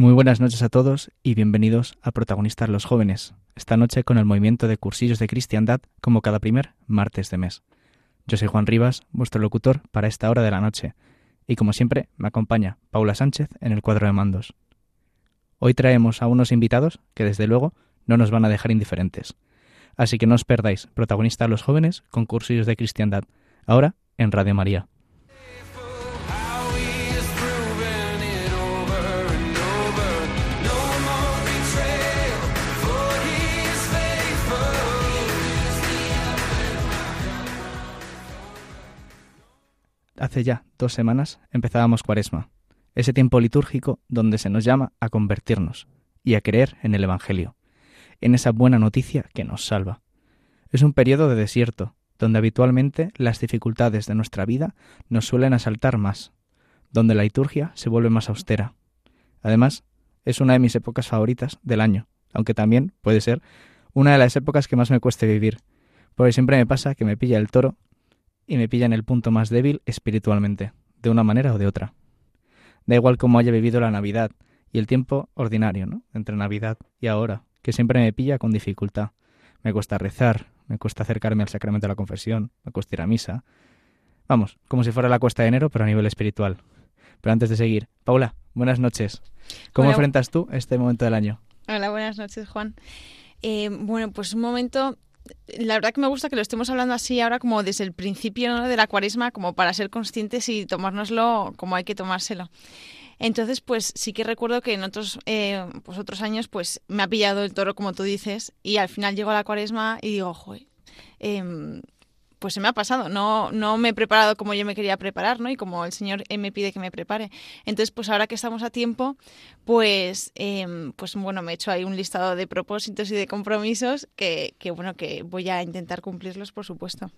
Muy buenas noches a todos y bienvenidos a Protagonistas los Jóvenes, esta noche con el movimiento de cursillos de cristiandad como cada primer martes de mes. Yo soy Juan Rivas, vuestro locutor para esta hora de la noche, y como siempre me acompaña Paula Sánchez en el cuadro de mandos. Hoy traemos a unos invitados que desde luego no nos van a dejar indiferentes. Así que no os perdáis Protagonistas los Jóvenes con cursillos de cristiandad, ahora en Radio María. Hace ya dos semanas empezábamos Cuaresma, ese tiempo litúrgico donde se nos llama a convertirnos y a creer en el Evangelio, en esa buena noticia que nos salva. Es un periodo de desierto, donde habitualmente las dificultades de nuestra vida nos suelen asaltar más, donde la liturgia se vuelve más austera. Además, es una de mis épocas favoritas del año, aunque también puede ser una de las épocas que más me cueste vivir, porque siempre me pasa que me pilla el toro y me pilla en el punto más débil espiritualmente, de una manera o de otra. Da igual cómo haya vivido la Navidad y el tiempo ordinario, ¿no? Entre Navidad y ahora, que siempre me pilla con dificultad. Me cuesta rezar, me cuesta acercarme al sacramento de la confesión, me cuesta ir a misa. Vamos, como si fuera la cuesta de enero, pero a nivel espiritual. Pero antes de seguir, Paula, buenas noches. ¿Cómo enfrentas tú este momento del año? Hola, buenas noches, Juan. Eh, bueno, pues un momento la verdad que me gusta que lo estemos hablando así ahora como desde el principio de la cuaresma, como para ser conscientes y tomárnoslo como hay que tomárselo. Entonces, pues sí que recuerdo que en otros, eh, pues otros años, pues me ha pillado el toro, como tú dices, y al final llego a la cuaresma y digo, joder, eh, pues se me ha pasado, no, no me he preparado como yo me quería preparar, ¿no? Y como el Señor me pide que me prepare. Entonces, pues ahora que estamos a tiempo, pues, eh, pues bueno, me he hecho ahí un listado de propósitos y de compromisos que, que bueno, que voy a intentar cumplirlos, por supuesto.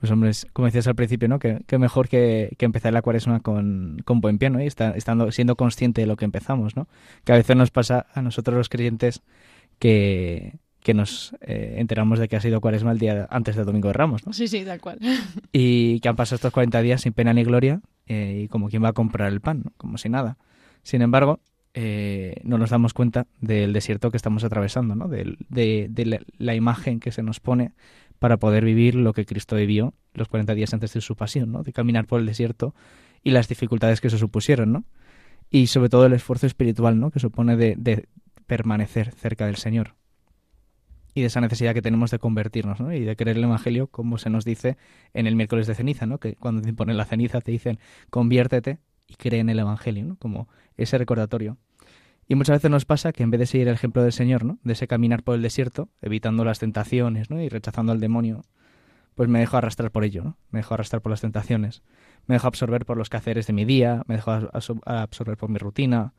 Pues hombre, como decías al principio, ¿no? Que, mejor que, que, empezar la cuaresma con, con buen pie, ¿no? Y estando, siendo consciente de lo que empezamos, ¿no? Que a veces nos pasa a nosotros los creyentes que, que nos eh, enteramos de que ha sido cuaresma el día antes del Domingo de Ramos, ¿no? Sí, sí, tal cual. Y que han pasado estos 40 días sin pena ni gloria eh, y como quien va a comprar el pan, como si nada. Sin embargo, eh, no nos damos cuenta del desierto que estamos atravesando, ¿no? De, de, la, imagen que se nos pone para poder vivir lo que Cristo vivió los 40 días antes de su pasión, ¿no? De caminar por el desierto y las dificultades que se supusieron, ¿no? Y sobre todo el esfuerzo espiritual, ¿no? Que supone de permanecer cerca del Señor y de esa necesidad que tenemos de convertirnos ¿no? y de creer el Evangelio, como se nos dice en el miércoles de ceniza, ¿no? que cuando te ponen la ceniza te dicen conviértete y cree en el Evangelio, ¿no? como ese recordatorio. Y muchas veces nos pasa que en vez de seguir el ejemplo del Señor, ¿no? de ese caminar por el desierto, evitando las tentaciones ¿no? y rechazando al demonio, pues me dejo arrastrar por ello, ¿no? me dejo arrastrar por las tentaciones, me dejo absorber por los quehaceres de mi día, me dejo absorber por mi rutina,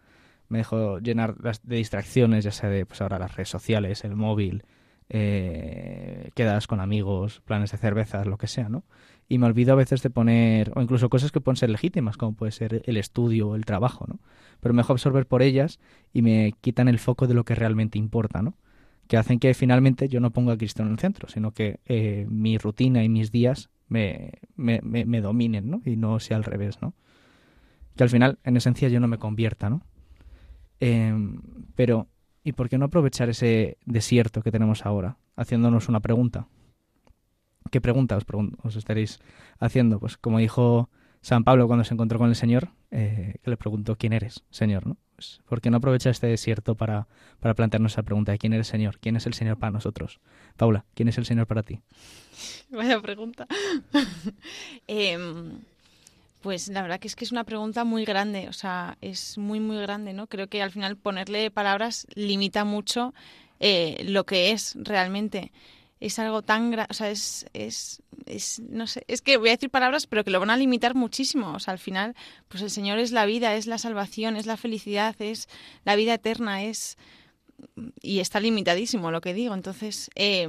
me dejo llenar de distracciones, ya sea de pues ahora las redes sociales, el móvil, eh, quedas con amigos, planes de cervezas, lo que sea, ¿no? Y me olvido a veces de poner, o incluso cosas que pueden ser legítimas, como puede ser el estudio o el trabajo, ¿no? Pero me dejo absorber por ellas y me quitan el foco de lo que realmente importa, ¿no? Que hacen que finalmente yo no ponga a Cristo en el centro, sino que eh, mi rutina y mis días me, me, me, dominen, ¿no? Y no sea al revés, ¿no? Que al final, en esencia, yo no me convierta, ¿no? Em, pero ¿Y por qué no aprovechar ese desierto que tenemos ahora haciéndonos una pregunta? ¿Qué pregunta os, estaréis haciendo? Pues como dijo San Pablo cuando se encontró con el Señor, eh, que le preguntó quién eres, Señor, ¿no? Pues, ¿Por qué no aprovechar este desierto para, para plantearnos esa pregunta de quién eres Señor? ¿Quién es el Señor para nosotros? Paula, ¿quién es el Señor para ti? Vaya pregunta. eh, pues la verdad que es que es una pregunta muy grande, o sea, es muy, muy grande, ¿no? Creo que al final ponerle palabras limita mucho eh, lo que es realmente. Es algo tan, o sea, es, es, es, no sé, es que voy a decir palabras, pero que lo van a limitar muchísimo. O sea, al final, pues el Señor es la vida, es la salvación, es la felicidad, es la vida eterna, es y está limitadísimo lo que digo. Entonces, eh,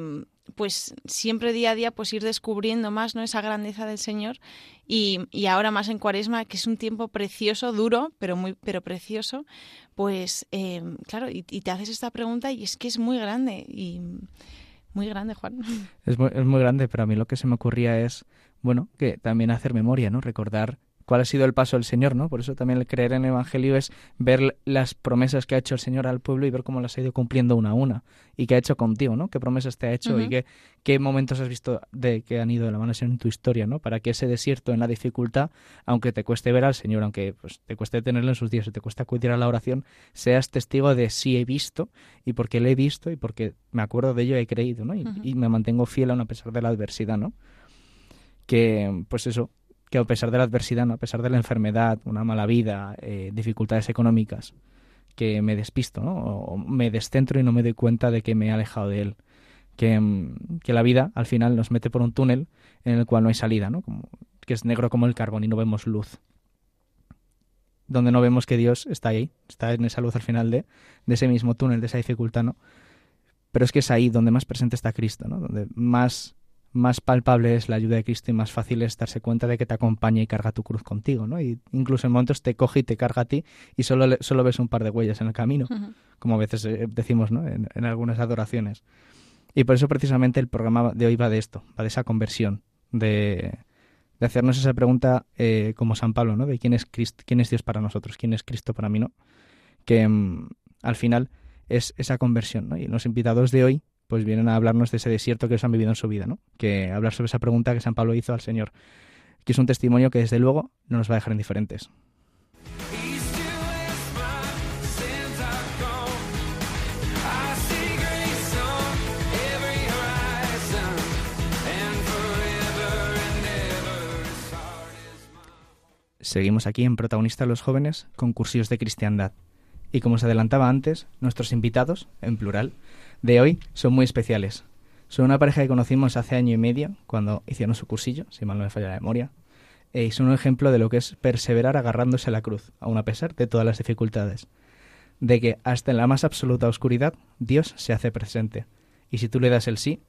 pues siempre día a día pues ir descubriendo más no esa grandeza del Señor. Y, y, ahora más en Cuaresma que es un tiempo precioso duro pero muy pero precioso pues eh, claro y, y, te haces esta pregunta y es que es muy grande y muy grande Juan. Es muy, es muy grande pero a mí lo que se me ocurría es bueno que también hacer memoria no recordar cuál ha sido el paso del Señor, ¿no? Por eso también el creer en el Evangelio es ver las promesas que ha hecho el Señor al pueblo y ver cómo las ha ido cumpliendo una a una y qué ha hecho contigo, ¿no? Qué promesas te ha hecho uh -huh. y qué, qué momentos has visto de que han ido de la mano en tu historia, ¿no? Para que ese desierto en la dificultad, aunque te cueste ver al Señor, aunque pues, te cueste tenerlo en sus días y te cueste acudir a la oración, seas testigo de sí he visto y porque le he visto y porque me acuerdo de ello he creído, ¿no? Y, uh -huh. y me mantengo fiel aún a pesar de la adversidad, ¿no? Que, pues eso, que a pesar de la adversidad, ¿no? a pesar de la enfermedad, una mala vida, eh, dificultades económicas, que me despisto, ¿no? o me descentro y no me doy cuenta de que me he alejado de él. Que, que, la vida al final nos mete por un túnel en el cual no hay salida, ¿no? Que es negro como el carbón y no vemos luz. Donde no vemos que Dios está ahí, está en esa luz al final de, de ese mismo túnel, de esa dificultad, ¿no? Pero es que es ahí donde más presente está Cristo, ¿no? Donde más más palpable es la ayuda de Cristo y más fácil es darse cuenta de que te acompaña y carga tu cruz contigo, ¿no? Y incluso en momentos te coge y te carga a ti y solo, le, solo ves un par de huellas en el camino, uh -huh. como a veces decimos, ¿no? En, en, algunas adoraciones. Y por eso precisamente el programa de hoy va de esto, va de esa conversión, de, de hacernos esa pregunta eh, como San Pablo, ¿no? De quién es, Cristo, quién es Dios para nosotros, quién es Cristo para mí, ¿no? Que um, al final es esa conversión, ¿no? Y los invitados de hoy pues vienen a hablarnos de ese desierto que ellos han vivido en su vida, ¿no? Que hablar sobre esa pregunta que San Pablo hizo al Señor, que es un testimonio que desde luego no nos va a dejar indiferentes. Seguimos aquí en Protagonistas los Jóvenes con cursillos de cristiandad. Y como se adelantaba antes, nuestros invitados, en plural, de hoy son muy especiales. Son una pareja que conocimos hace año y medio, cuando hicieron su cursillo, si mal no me falla la memoria, y son un ejemplo de lo que es perseverar agarrándose a la cruz, aun a pesar de todas las dificultades. De que hasta en la más absoluta oscuridad, Dios se hace presente. Y si tú le das el sí,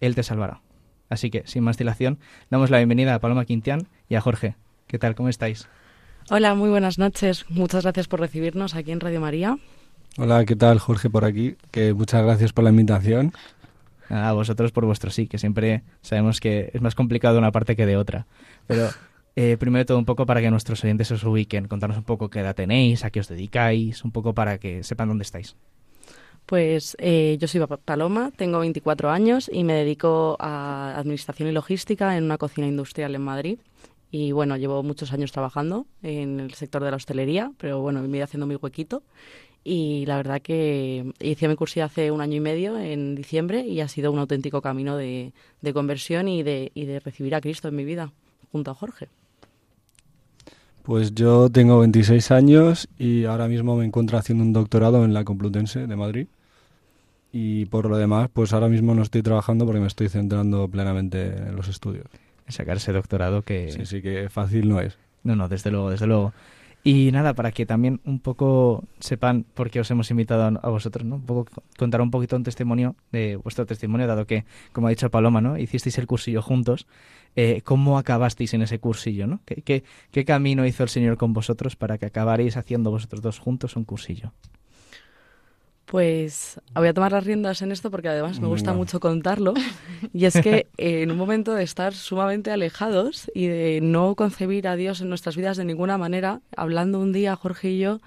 Él te salvará. Así que, sin más dilación, damos la bienvenida a Paloma Quintián y a Jorge. ¿Qué tal? ¿Cómo estáis? Hola, muy buenas noches. Muchas gracias por recibirnos aquí en Radio María. Hola, ¿qué tal? Jorge por aquí. Que muchas gracias por la invitación. A vosotros por vuestro sí, que siempre sabemos que es más complicado de una parte que de otra. Pero eh, primero de todo un poco para que nuestros oyentes os ubiquen, contarnos un poco qué edad tenéis, a qué os dedicáis, un poco para que sepan dónde estáis. Pues eh, yo soy Paloma, tengo 24 años y me dedico a administración y logística en una cocina industrial en Madrid. Y bueno, llevo muchos años trabajando en el sector de la hostelería, pero bueno, me he ido haciendo mi huequito y la verdad que hice mi curso hace un año y medio, en diciembre, y ha sido un auténtico camino de, de conversión y de, y de, recibir a Cristo en mi vida, junto a Jorge. Pues yo tengo 26 años y ahora mismo me encuentro haciendo un doctorado en la Complutense de Madrid. Y por lo demás, pues ahora mismo no estoy trabajando porque me estoy centrando plenamente en los estudios. Sacar ese doctorado que... Sí, sí, que fácil no es. No, no, desde luego, desde luego. Y nada, para que también un poco sepan por qué os hemos invitado a vosotros, ¿no? Un poco contar un poquito un testimonio de vuestro testimonio, dado que, como ha dicho Paloma, ¿no? Hicisteis el cursillo juntos. Eh, ¿Cómo acabasteis en ese cursillo, no? ¿Qué, ¿Qué, qué, camino hizo el Señor con vosotros para que acabaréis haciendo vosotros dos juntos un cursillo? Pues voy a tomar las riendas en esto porque además me gusta mucho contarlo. Y es que eh, en un momento de estar sumamente alejados y de no concebir a Dios en nuestras vidas de ninguna manera, hablando un día Jorge y yo,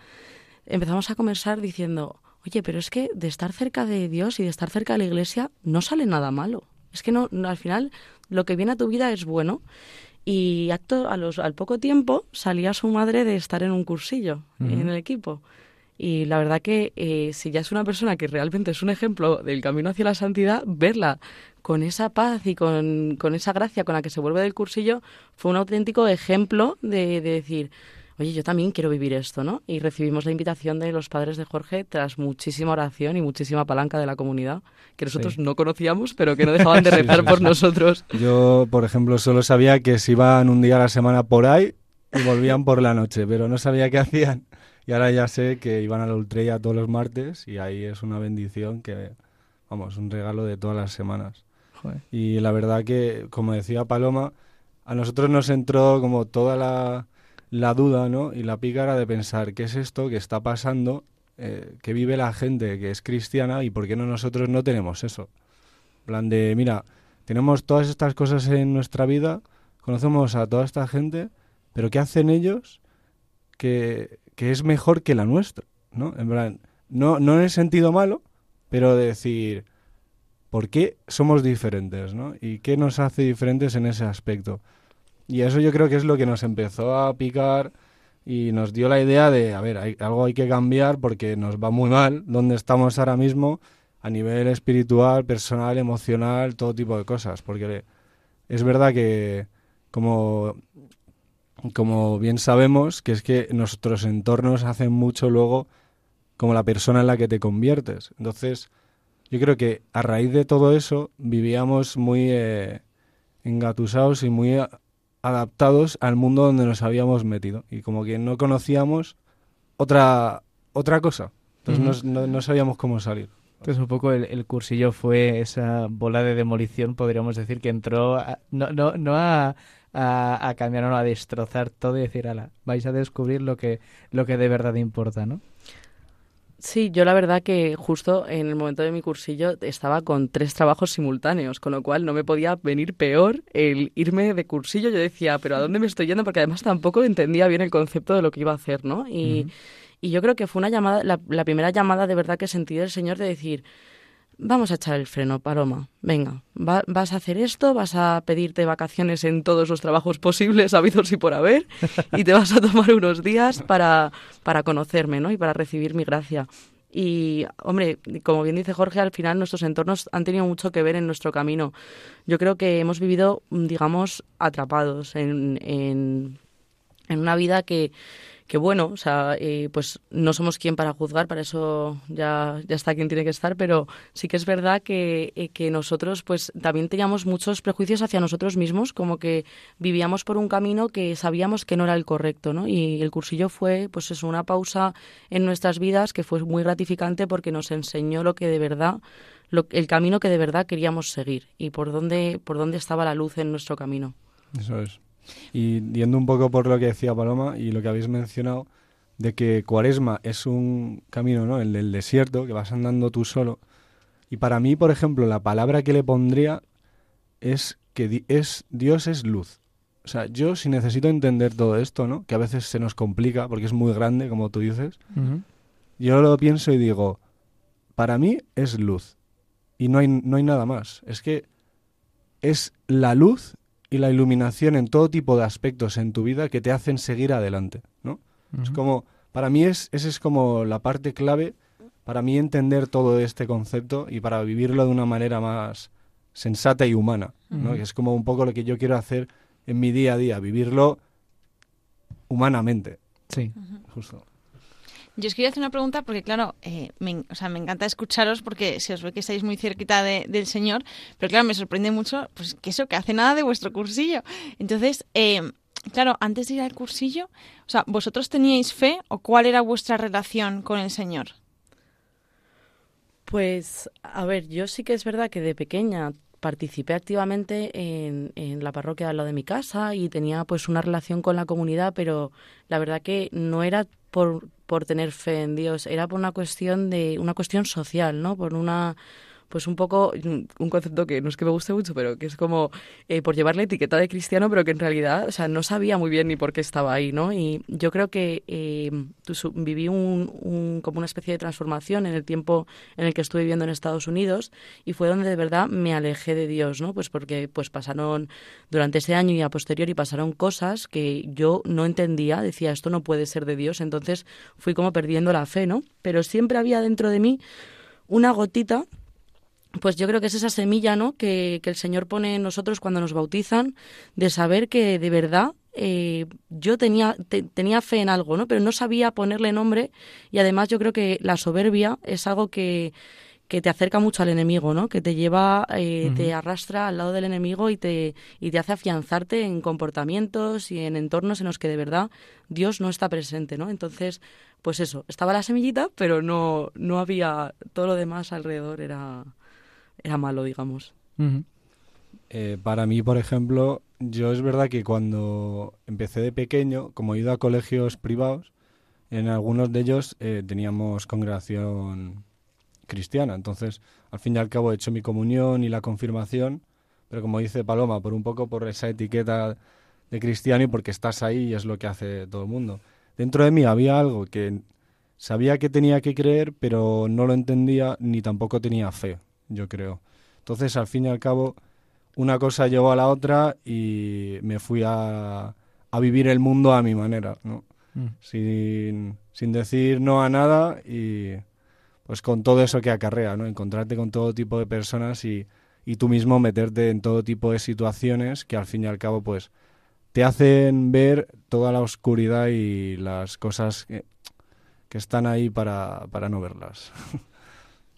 empezamos a conversar diciendo, oye, pero es que de estar cerca de Dios y de estar cerca de la iglesia no sale nada malo. Es que no, no al final lo que viene a tu vida es bueno. Y acto, a los, al poco tiempo salía su madre de estar en un cursillo uh -huh. en el equipo. Y la verdad que eh, si ya es una persona que realmente es un ejemplo del camino hacia la santidad, verla con esa paz y con, con esa gracia con la que se vuelve del cursillo fue un auténtico ejemplo de, de decir, oye, yo también quiero vivir esto, ¿no? Y recibimos la invitación de los padres de Jorge tras muchísima oración y muchísima palanca de la comunidad, que nosotros no conocíamos, pero que no dejaban de rezar por nosotros. Yo, por ejemplo, solo sabía que se iban un día a la semana por ahí y volvían por la noche, pero no sabía qué hacían. Y ahora ya sé que iban a la Ultrella todos los martes y ahí es una bendición que, vamos, un regalo de todas las semanas. Y la verdad que, como decía Paloma, a nosotros nos entró como toda la, la duda ¿no? y la pícara de pensar qué es esto que está pasando, eh, que vive la gente que es cristiana y por qué no nosotros no tenemos eso. En plan de, mira, tenemos todas estas cosas en nuestra vida, conocemos a toda esta gente, pero ¿qué hacen ellos que, que es mejor que la nuestra? ¿no? En plan, no, no en el sentido malo, pero de decir, ¿por qué somos diferentes? ¿no? ¿Y qué nos hace diferentes en ese aspecto? Y eso yo creo que es lo que nos empezó a picar y nos dio la idea de, a ver, algo hay que cambiar porque nos va muy mal donde estamos ahora mismo a nivel espiritual, personal, emocional, todo tipo de cosas. Porque es verdad que, como, como bien sabemos, que es que nuestros entornos hacen mucho luego como la persona en la que te conviertes. Entonces, yo creo que a raíz de todo eso vivíamos muy eh, engatusados y muy adaptados al mundo donde nos habíamos metido. Y como que no conocíamos otra otra cosa. Entonces no, sabíamos cómo salir. Entonces un poco el, cursillo fue esa bola de demolición podríamos decir que entró no no no a, a, cambiar o a destrozar todo y decir ala vais a descubrir lo que lo que de verdad importa no Sí, yo la verdad que justo en el momento de mi cursillo estaba con tres trabajos simultáneos, con lo cual no me podía venir peor el irme de cursillo. Yo decía, pero ¿a dónde me estoy yendo? Porque además tampoco entendía bien el concepto de lo que iba a hacer, ¿no? Y, y yo creo que fue una llamada, la, la primera llamada de verdad que sentí del Señor de decir, vamos a echar el freno, Paloma. Venga, vas a hacer esto, vas a pedirte vacaciones en todos los trabajos posibles, habidos y por haber, y te vas a tomar unos días para, para conocerme, ¿no? Y para recibir mi gracia. Y, hombre, como bien dice Jorge, al final nuestros entornos han tenido mucho que ver en nuestro camino. Yo creo que hemos vivido, digamos, atrapados en, en, en una vida que, que bueno, o sea, eh, pues no somos quien para juzgar, para eso ya, ya está quien tiene que estar, pero sí que es verdad que, eh, que nosotros pues también teníamos muchos prejuicios hacia nosotros mismos, como que vivíamos por un camino que sabíamos que no era el correcto, ¿no? Y el cursillo fue pues es una pausa en nuestras vidas que fue muy gratificante porque nos enseñó lo que de verdad lo, el camino que de verdad queríamos seguir y por dónde por dónde estaba la luz en nuestro camino. Eso es. Y yendo un poco por lo que decía Paloma y lo que habéis mencionado, de que Cuaresma es un camino, ¿no? El del desierto, que vas andando tú solo. Y para mí, por ejemplo, la palabra que le pondría es que es Dios es luz. O sea, yo si necesito entender todo esto, ¿no? Que a veces se nos complica porque es muy grande, como tú dices. Yo lo pienso y digo, para mí es luz. Y no hay, no hay nada más. Es que es la luz y la iluminación en todo tipo de aspectos en tu vida que te hacen seguir adelante, ¿no? Es como, para mí es, esa es como la parte clave para mí entender todo este concepto y para vivirlo de una manera más sensata y humana, ¿no? Que es como un poco lo que yo quiero hacer en mi día a día, vivirlo humanamente. Sí. Justo. Yo os quería hacer una pregunta porque, claro, eh, me, o sea, me encanta escucharos porque se os ve que estáis muy cerquita del Señor, pero claro, me sorprende mucho pues que eso, que hace nada de vuestro cursillo. Entonces, eh, claro, antes de ir al cursillo, o sea, ¿vosotros teníais fe o cuál era vuestra relación con el Señor? Pues, a ver, yo sí que es verdad que de pequeña participé activamente en, en, la parroquia de lo de mi casa y tenía pues una relación con la comunidad, pero la verdad que no era por, por tener fe en Dios, era por una cuestión de una cuestión social, ¿no? Por una pues un poco un concepto que no es que me guste mucho, pero que es como eh, por llevar la etiqueta de cristiano, pero que en realidad, o sea, no sabía muy bien ni por qué estaba ahí, ¿no? Y yo creo que eh, viví un, como una especie de transformación en el tiempo en el que estuve viviendo en Estados Unidos y fue donde de verdad me alejé de Dios, ¿no? Pues porque pues pasaron durante ese año y a posteriori pasaron cosas que yo no entendía, decía esto no puede ser de Dios, entonces fui como perdiendo la fe, ¿no? Pero siempre había dentro de mí una gotita pues yo creo que es esa semilla ¿no? que, que, el Señor pone en nosotros cuando nos bautizan, de saber que de verdad eh, yo tenía, tenía fe en algo, ¿no? Pero no sabía ponerle nombre y además yo creo que la soberbia es algo que, que te acerca mucho al enemigo, ¿no? Que te lleva, eh, te arrastra al lado del enemigo y te, y te hace afianzarte en comportamientos y en entornos en los que de verdad Dios no está presente, ¿no? Entonces, pues eso, estaba la semillita, pero no, no había, todo lo demás alrededor era, era malo, digamos. Eh, para mí, por ejemplo, yo es verdad que cuando empecé de pequeño, como he ido a colegios privados, en algunos de ellos eh, teníamos congregación cristiana. Entonces, al fin y al cabo he hecho mi comunión y la confirmación, pero como dice Paloma, por un poco por esa etiqueta de cristiano y porque estás ahí y es lo que hace todo el mundo. Dentro de mí había algo que sabía que tenía que creer, pero no lo entendía ni tampoco tenía fe, yo creo. Entonces, al fin y al cabo, una cosa llevó a la otra y me fui a, a vivir el mundo a mi manera, ¿no? Mm. Sin, sin decir no a nada y pues con todo eso que acarrea, ¿no? Encontrarte con todo tipo de personas y, y tú mismo meterte en todo tipo de situaciones que al fin y al cabo pues te hacen ver toda la oscuridad y las cosas que, que están ahí para, para no verlas.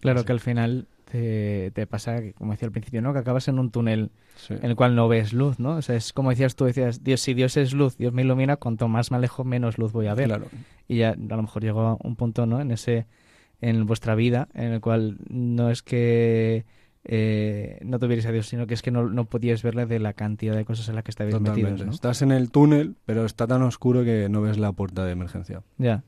Claro que al final te, te, pasa, como decía al principio, ¿no? Que acabas en un túnel en el cual no ves luz, ¿no? O sea, es como decías tú, decías, Dios, si Dios es luz, Dios me ilumina, cuanto más me alejo, menos luz voy a ver. Claro. Y ya a lo mejor llegó a un punto, ¿no? En ese en vuestra vida en el cual no es que eh, no tuvierais a Dios, sino que es que no, no podíais verle de la cantidad de cosas en las que estabais metidos. ¿no? Estás en el túnel, pero está tan oscuro que no ves la puerta de emergencia. Ya.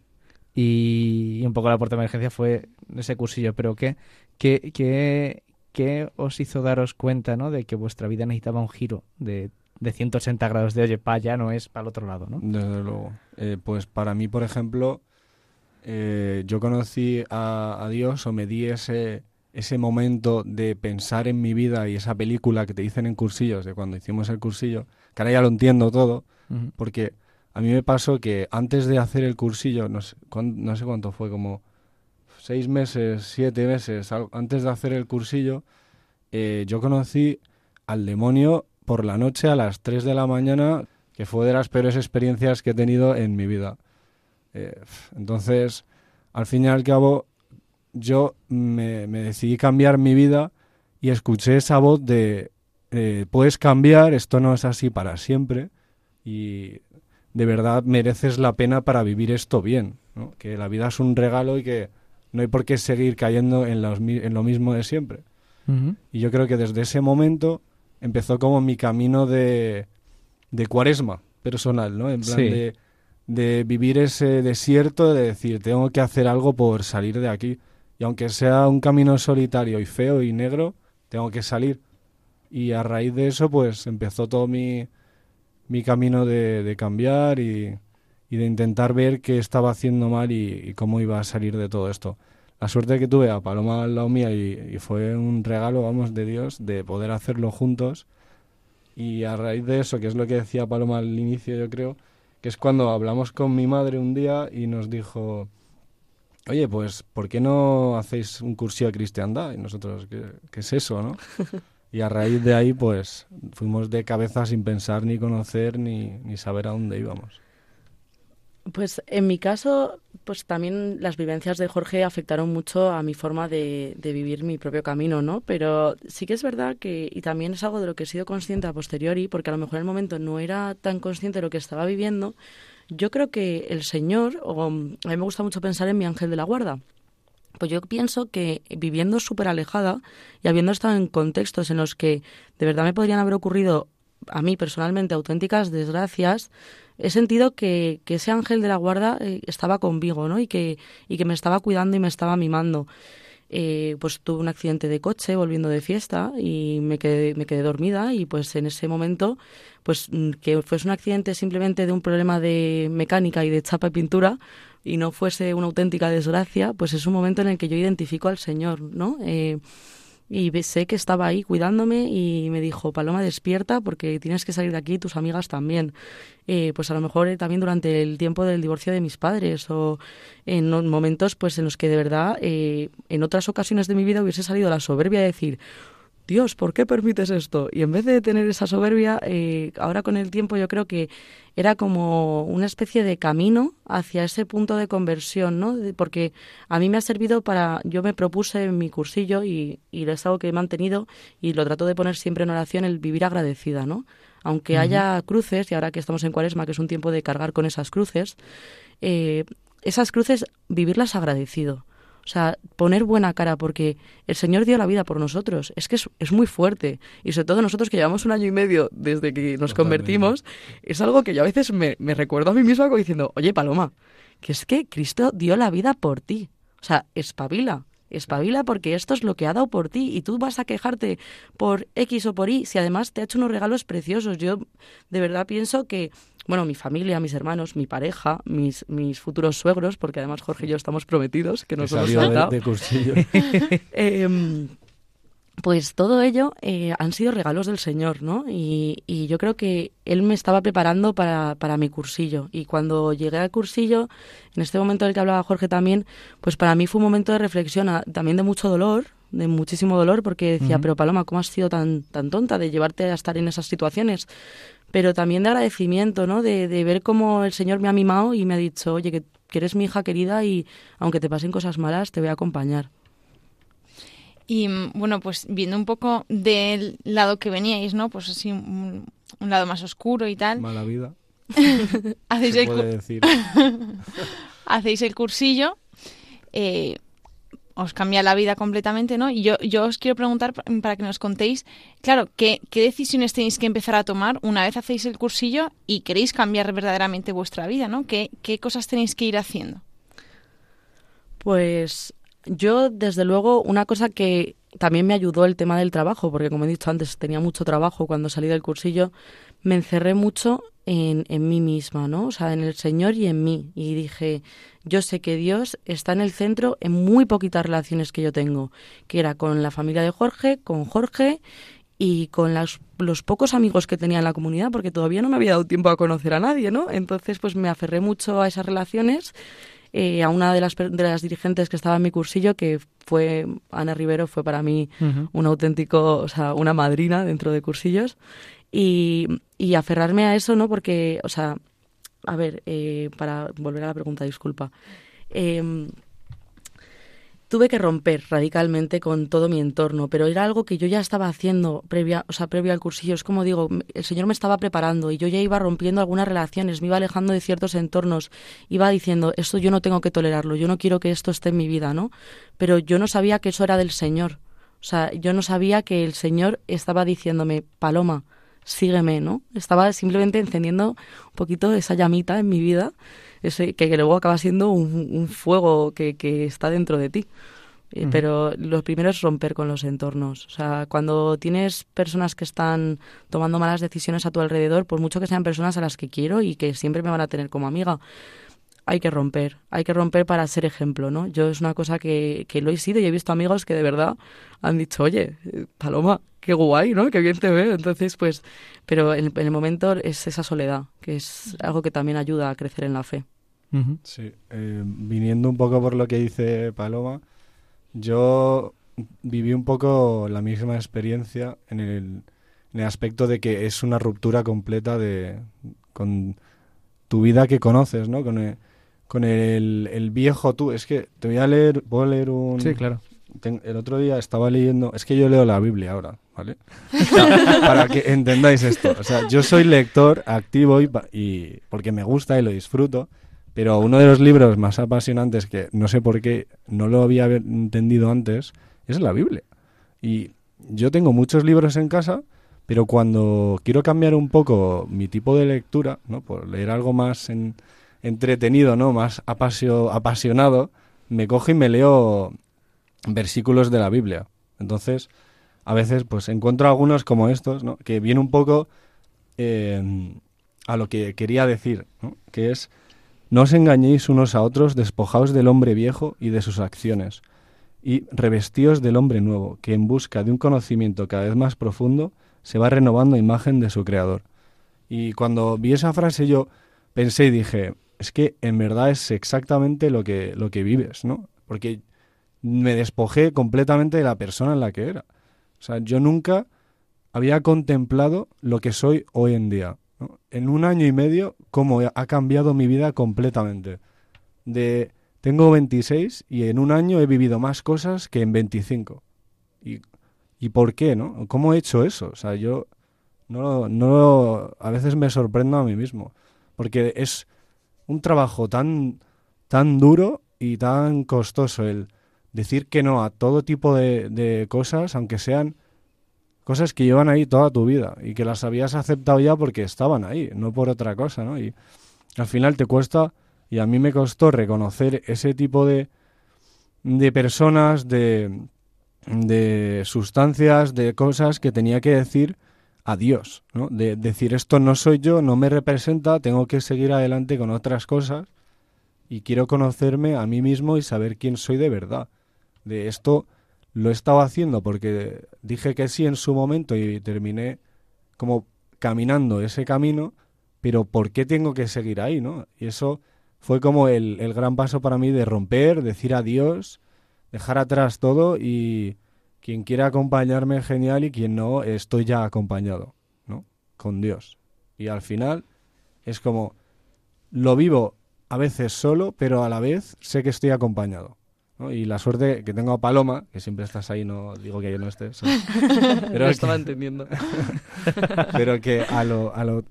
Y, un poco la puerta de emergencia fue ese cursillo. Pero ¿qué, qué, qué, qué os hizo daros cuenta ¿no? de que vuestra vida necesitaba un giro de, de 180 grados de, oye, pa, ya no es para el otro lado, ¿no? Desde luego. Eh, pues para mí, por ejemplo, eh, yo conocí a, Dios o me di ese, ese momento de pensar en mi vida y esa película que te dicen en cursillos, de cuando hicimos el cursillo, que ahora ya lo entiendo todo, porque a mí me pasó que antes de hacer el cursillo, no sé, no sé cuánto fue, como seis meses, siete meses, antes de hacer el cursillo, eh, yo conocí al demonio por la noche a las 3 de la mañana, que fue de las peores experiencias que he tenido en mi vida. Eh, entonces, al fin y al cabo, yo me, decidí cambiar mi vida y escuché esa voz de, eh, puedes cambiar, esto no es así para siempre y de verdad mereces la pena para vivir esto bien, que la vida es un regalo y que no hay por qué seguir cayendo en, en lo mismo de siempre. Y yo creo que desde ese momento empezó como mi camino de, de cuaresma personal, ¿no? En plan de de vivir ese desierto, de decir, tengo que hacer algo por salir de aquí. Y aunque sea un camino solitario y feo y negro, tengo que salir. Y a raíz de eso, pues empezó todo mi, mi camino de, de cambiar y, y, de intentar ver qué estaba haciendo mal y, cómo iba a salir de todo esto. La suerte que tuve a Paloma al lado mía y, y fue un regalo, vamos, de Dios, de poder hacerlo juntos. Y a raíz de eso, que es lo que decía Paloma al inicio, yo creo, que es cuando hablamos con mi madre un día y nos dijo, oye, pues, ¿por qué no hacéis un cursillo de cristiandad? Y nosotros, ¿qué, es eso, no? Y a raíz de ahí, pues, fuimos de cabeza sin pensar ni conocer ni, ni saber a dónde íbamos. Pues en mi caso, pues también las vivencias de Jorge afectaron mucho a mi forma de, de, vivir mi propio camino, ¿no? Pero sí que es verdad que, y también es algo de lo que he sido consciente a posteriori, porque a lo mejor en el momento no era tan consciente de lo que estaba viviendo, yo creo que el Señor, o a mí me gusta mucho pensar en mi ángel de la guarda, pues yo pienso que viviendo súper alejada y habiendo estado en contextos en los que de verdad me podrían haber ocurrido a mí personalmente auténticas desgracias, he sentido que, que ese ángel de la guarda eh, estaba conmigo, ¿no? Y que, y que me estaba cuidando y me estaba mimando. Eh, pues tuve un accidente de coche volviendo de fiesta y me quedé, me quedé dormida y pues en ese momento, pues mm, que fuese un accidente simplemente de un problema de mecánica y de chapa y pintura y no fuese una auténtica desgracia, pues es un momento en el que yo identifico al Señor, ¿no? Eh, y sé que estaba ahí cuidándome y me dijo, Paloma, despierta porque tienes que salir de aquí, tus amigas también. Eh, pues a lo mejor eh, también durante el tiempo del divorcio de mis padres o en momentos pues en los que de verdad eh, en otras ocasiones de mi vida hubiese salido la soberbia de decir, Dios, ¿por qué permites esto? Y en vez de tener esa soberbia, eh, ahora con el tiempo yo creo que era como una especie de camino hacia ese punto de conversión, ¿no? Porque a mí me ha servido para, yo me propuse en mi cursillo y, y es algo que he mantenido y lo trato de poner siempre en oración, el vivir agradecida, ¿no? Aunque haya cruces, y ahora que estamos en cuaresma, que es un tiempo de cargar con esas cruces, eh, esas cruces, vivirlas agradecido o sea, poner buena cara porque el Señor dio la vida por nosotros. Es que es, muy fuerte. Y sobre todo nosotros que llevamos un año y medio desde que nos convertimos, es algo que yo a veces me, me recuerdo a mí misma como diciendo, oye Paloma, que es que Cristo dio la vida por ti. O sea, espabila. Espabila porque esto es lo que ha dado por ti y tú vas a quejarte por X o por Y si además te ha hecho unos regalos preciosos. Yo de verdad pienso que bueno, mi familia, mis hermanos, mi pareja, mis, mis futuros suegros, porque además Jorge y yo estamos prometidos, que nos hemos saltado. De, cursillo. Pues todo ello eh, han sido regalos del Señor, ¿no? Y, y yo creo que Él me estaba preparando para, para, mi cursillo. Y cuando llegué al cursillo, en este momento del que hablaba Jorge también, pues para mí fue un momento de reflexión, también de mucho dolor, de muchísimo dolor, porque decía, pero Paloma, ¿cómo has sido tan, tan tonta de llevarte a estar en esas situaciones? pero también de agradecimiento, ¿no? De, de, ver cómo el Señor me ha mimado y me ha dicho, oye, que, eres mi hija querida y aunque te pasen cosas malas, te voy a acompañar. Y bueno, pues viendo un poco del lado que veníais, ¿no? Pues así, un, lado más oscuro y tal. Mala vida. hacéis, el hacéis el cursillo. Eh, os cambia la vida completamente, ¿no? Y yo, yo os quiero preguntar para que nos contéis, claro, ¿qué, ¿qué decisiones tenéis que empezar a tomar una vez hacéis el cursillo y queréis cambiar verdaderamente vuestra vida, ¿no? ¿Qué, qué cosas tenéis que ir haciendo? Pues yo, desde luego, una cosa que también me ayudó el tema del trabajo, porque como he dicho antes, tenía mucho trabajo cuando salí del cursillo, me encerré mucho en, en mí misma, ¿no? O sea, en el Señor y en mí. Y dije, yo sé que Dios está en el centro en muy poquitas relaciones que yo tengo, que era con la familia de Jorge, con Jorge y con los pocos amigos que tenía en la comunidad, porque todavía no me había dado tiempo a conocer a nadie, ¿no? Entonces, pues me aferré mucho a esas relaciones, eh, a una de las, de las dirigentes que estaba en mi cursillo, que fue Ana Rivero, fue para mí un auténtico, o sea, una madrina dentro de cursillos, y, y aferrarme a eso, ¿no? Porque, o sea, a ver, eh, para volver a la pregunta, disculpa. Em, tuve que romper radicalmente con todo mi entorno, pero era algo que yo ya estaba haciendo previa, o sea, previo al cursillo. Es como digo, el Señor me estaba preparando y yo ya iba rompiendo algunas relaciones, me iba alejando de ciertos entornos, iba diciendo, esto yo no tengo que tolerarlo, yo no quiero que esto esté en mi vida, ¿no? Pero yo no sabía que eso era del Señor. O sea, yo no sabía que el Señor estaba diciéndome, Paloma, sígueme, ¿no? Estaba simplemente encendiendo un poquito esa llamita en mi vida, ese, que luego acaba siendo un, fuego que, que, está dentro de ti. Eh, pero lo primero es romper con los entornos. O sea, cuando tienes personas que están tomando malas decisiones a tu alrededor, por mucho que sean personas a las que quiero y que siempre me van a tener como amiga, hay que romper, hay que romper para ser ejemplo, ¿no? Yo es una cosa que, que lo he sido y he visto amigos que de verdad han dicho, oye, Paloma, qué guay, ¿no? Qué bien te veo. Entonces, pues, pero en, el momento es esa soledad, que es algo que también ayuda a crecer en la fe. Sí, eh, viniendo un poco por lo que dice Paloma, yo viví un poco la misma experiencia en el, en el aspecto de que es una ruptura completa de con tu vida que conoces, ¿no? Con el, con el, el viejo tú. Es que te voy a leer, puedo leer un... Sí, claro el otro día estaba leyendo, es que yo leo la Biblia ahora, ¿vale? para que entendáis esto. O sea, yo soy lector activo y, porque me gusta y lo disfruto, pero uno de los libros más apasionantes que no sé por qué no lo había entendido antes es la Biblia. Y yo tengo muchos libros en casa, pero cuando quiero cambiar un poco mi tipo de lectura, ¿no? Por leer algo más entretenido, ¿no? Más apasionado, me cojo y me leo versículos de la Biblia. Entonces, a veces, pues encuentro algunos como estos, ¿no? Que viene un poco eh, a lo que quería decir, ¿no? Que es, no os engañéis unos a otros, despojaos del hombre viejo y de sus acciones, y revestíos del hombre nuevo, que en busca de un conocimiento cada vez más profundo, se va renovando a imagen de su creador. Y cuando vi esa frase yo pensé y dije, es que en verdad es exactamente lo que, lo que vives, ¿no? Porque me despojé completamente de la persona en la que era. O sea, yo nunca había contemplado lo que soy hoy en día. En un año y medio, cómo ha cambiado mi vida completamente. De tengo 26 y en un año he vivido más cosas que en 25. ¿Y, por qué, no? ¿Cómo he hecho eso? O sea, yo no, no a veces me sorprendo a mí mismo, porque es un trabajo tan tan duro y tan costoso el decir que no a todo tipo de, de cosas, aunque sean cosas que llevan ahí toda tu vida y que las habías aceptado ya porque estaban ahí, no por otra cosa, ¿no? Y al final te cuesta, y a mí me costó reconocer ese tipo de, de personas, de, de sustancias, de cosas que tenía que decir adiós, ¿no? De decir esto no soy yo, no me representa, tengo que seguir adelante con otras cosas y quiero conocerme a mí mismo y saber quién soy de verdad. De esto lo he estado haciendo porque dije que sí en su momento y terminé como caminando ese camino, pero ¿por qué tengo que seguir ahí, no? Y eso fue como el, el gran paso para mí de romper, decir adiós, dejar atrás todo y quien quiera acompañarme genial y quien no, estoy ya acompañado, ¿no? Con Dios. Y al final es como, lo vivo a veces solo, pero a la vez sé que estoy acompañado. Y la suerte que tengo a Paloma, que siempre estás ahí, no digo que yo no esté. Pero estaba entendiendo. pero que a lo, a, lo,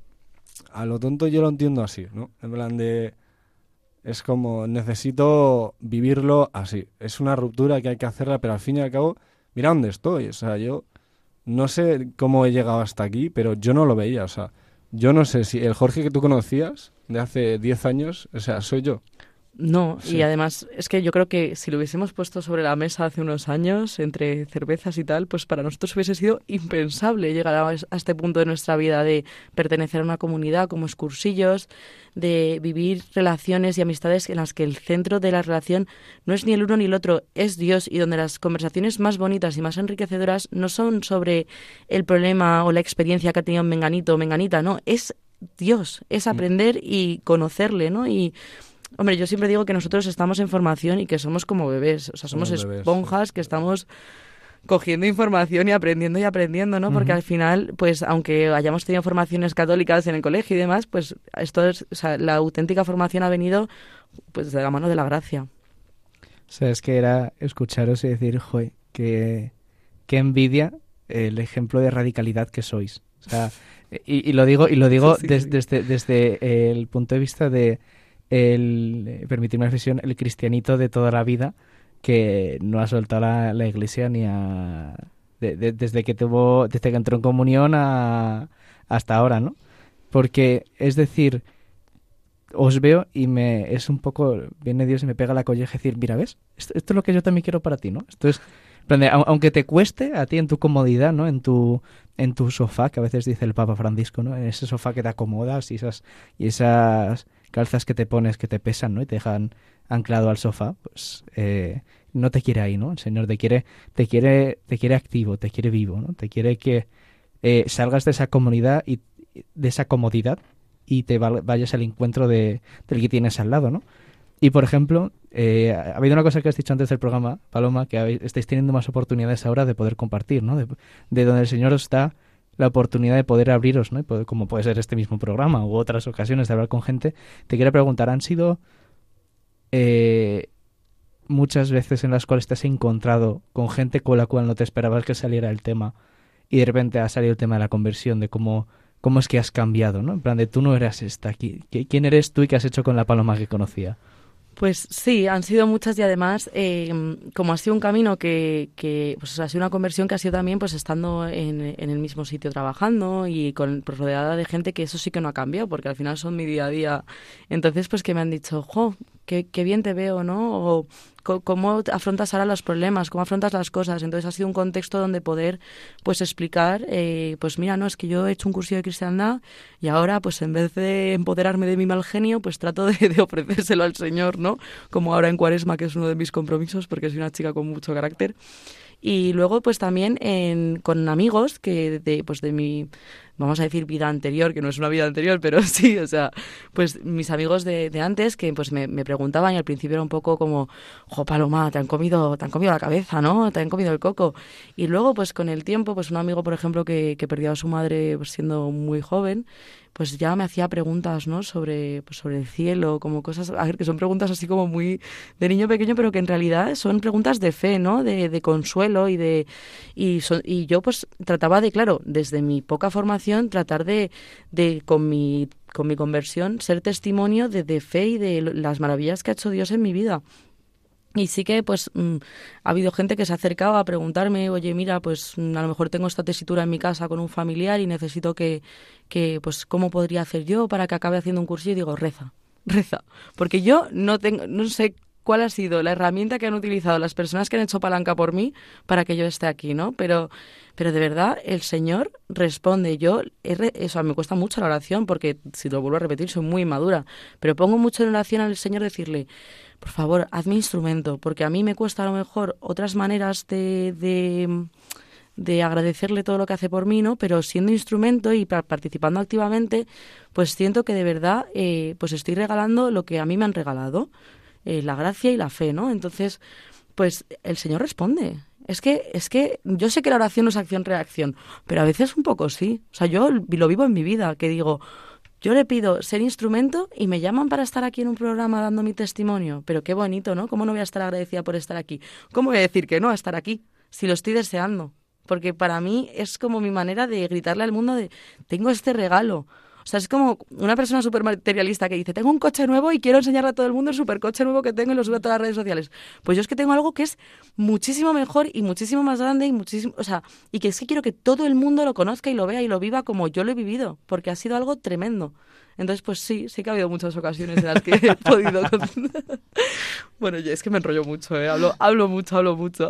a lo tonto yo lo entiendo así, ¿no? En plan de... Es como, necesito vivirlo así. Es una ruptura que hay que hacerla, pero al fin y al cabo, mira dónde estoy. O sea, yo no sé cómo he llegado hasta aquí, pero yo no lo veía. O sea, yo no sé si el Jorge que tú conocías de hace 10 años, o sea, soy yo. No, y además es que yo creo que si lo hubiésemos puesto sobre la mesa hace unos años, entre cervezas y tal, pues para nosotros hubiese sido impensable llegar a, este punto de nuestra vida de pertenecer a una comunidad como excursillos, de vivir relaciones y amistades en las que el centro de la relación no es ni el uno ni el otro, es Dios y donde las conversaciones más bonitas y más enriquecedoras no son sobre el problema o la experiencia que ha tenido Menganito o Menganita, no, es Dios, es mm. aprender y conocerle, ¿no? Y Hombre, yo siempre digo que nosotros estamos en formación y que somos como bebés, o sea, somos, esponjas que estamos cogiendo información y aprendiendo y aprendiendo, ¿no? Porque al final, pues aunque hayamos tenido formaciones católicas en el colegio y demás, pues esto es, o sea, la auténtica formación ha venido pues de la mano de la gracia. O sea, es que era escucharos y decir, joder, que, qué envidia el ejemplo de radicalidad que sois. O sea, y, lo digo, y lo digo desde, desde el punto de vista de el, eh, permitirme la expresión, el cristianito de toda la vida que no ha soltado la, iglesia ni a... desde que tuvo, desde que entró en comunión a, hasta ahora, ¿no? Porque, es decir, os veo y me es un poco, viene Dios y me pega la colleja y decir, mira, ¿ves? Esto, es lo que yo también quiero para ti, ¿no? Esto es, aunque te cueste a ti en tu comodidad, ¿no? En tu, en tu sofá, que a veces dice el Papa Francisco, ¿no? En ese sofá que te acomodas esas, y esas calzas que te pones que te pesan, ¿no? Y te dejan anclado al sofá, pues eh, no te quiere ahí, ¿no? El Señor te quiere, te quiere, te quiere activo, te quiere vivo, ¿no? Te quiere que eh, salgas de esa comunidad y de esa comodidad y te vayas al encuentro de, del que tienes al lado, ¿no? Y por ejemplo, eh, ha habido una cosa que has dicho antes del programa, Paloma, que estáis teniendo más oportunidades ahora de poder compartir, ¿no? De, de donde el Señor os está la oportunidad de poder abriros, ¿no? como puede ser este mismo programa u otras ocasiones de hablar con gente, te quiero preguntar, ¿han sido eh, muchas veces en las cuales te has encontrado con gente con la cual no te esperabas que saliera el tema y de repente ha salido el tema de la conversión, de cómo, cómo es que has cambiado, ¿no? En plan de tú no eras esta, ¿quién eres tú y qué has hecho con la paloma que conocía? Pues sí, han sido muchas y además, eh, como ha sido un camino que, que pues ha sido una conversión que ha sido también pues estando en, en el mismo sitio trabajando y con pues, rodeada de gente que eso sí que no ha cambiado, porque al final son mi día a día. Entonces, pues que me han dicho, jo, qué, qué bien te veo, ¿no? O cómo afrontas ahora los problemas, cómo afrontas las cosas. Entonces ha sido un contexto donde poder pues explicar, eh, pues mira, no, es que yo he hecho un curso de cristiandad y ahora pues en vez de empoderarme de mi mal genio, pues trato de, de ofrecérselo al Señor, ¿no? Como ahora en Cuaresma, que es uno de mis compromisos, porque soy una chica con mucho carácter y luego pues también en, con amigos que de, pues de mi vamos a decir vida anterior, que no es una vida anterior, pero sí, o sea, pues mis amigos de, de antes que pues me, me, preguntaban y al principio era un poco como, jo, Paloma, te han comido, te han comido la cabeza, ¿no? Te han comido el coco. Y luego, pues con el tiempo, pues un amigo, por ejemplo, que, que perdió a su madre pues, siendo muy joven, pues ya me hacía preguntas, ¿no? Sobre, pues sobre el cielo, como cosas, a ver, que son preguntas así como muy de niño pequeño, pero que en realidad son preguntas de fe, ¿no? De, de consuelo y de... Y, y yo pues trataba de, claro, desde mi poca formación, tratar de, de con mi con mi conversión, ser testimonio de, de fe y de las maravillas que ha hecho Dios en mi vida. Y sí que pues mm, ha habido gente que se ha acercado a preguntarme, oye, mira, pues mm, a lo mejor tengo esta tesitura en mi casa con un familiar y necesito que, que, pues, ¿cómo podría hacer yo para que acabe haciendo un cursillo? Y digo, reza, reza. Porque yo no tengo, no sé cuál ha sido la herramienta que han utilizado las personas que han hecho palanca por mí para que yo esté aquí, ¿no? Pero, pero de verdad, el Señor responde. Yo, eso me cuesta mucho la oración porque, si lo vuelvo a repetir, soy muy inmadura. Pero pongo mucho en oración al Señor decirle, por favor, hazme instrumento, porque a mí me cuesta a lo mejor otras maneras de, de, de agradecerle todo lo que hace por mí, ¿no? Pero siendo instrumento y participando activamente, pues siento que de verdad, eh, pues estoy regalando lo que a mí me han regalado, eh, la gracia y la fe, ¿no? Entonces, pues el Señor responde. Es que, es que yo sé que la oración no es acción-reacción, pero a veces un poco sí. O sea, yo lo vivo en mi vida, que digo, yo le pido ser instrumento y me llaman para estar aquí en un programa dando mi testimonio. Pero qué bonito, ¿no? ¿Cómo no voy a estar agradecida por estar aquí? ¿Cómo voy a decir que no a estar aquí si lo estoy deseando? Porque para mí es como mi manera de gritarle al mundo de, tengo este regalo. O sea, es como una persona súper materialista que dice, tengo un coche nuevo y quiero enseñarle a todo el mundo el supercoche nuevo que tengo y lo subo a todas las redes sociales. Pues yo es que tengo algo que es muchísimo mejor y muchísimo más grande y muchísimo, o sea, y que es que quiero que todo el mundo lo conozca y lo vea y lo viva como yo lo he vivido, porque ha sido algo tremendo. Entonces, pues sí, sí que ha habido muchas ocasiones en las que he podido... bueno, es que me enrollo mucho, ¿eh? Hablo, hablo mucho, hablo mucho.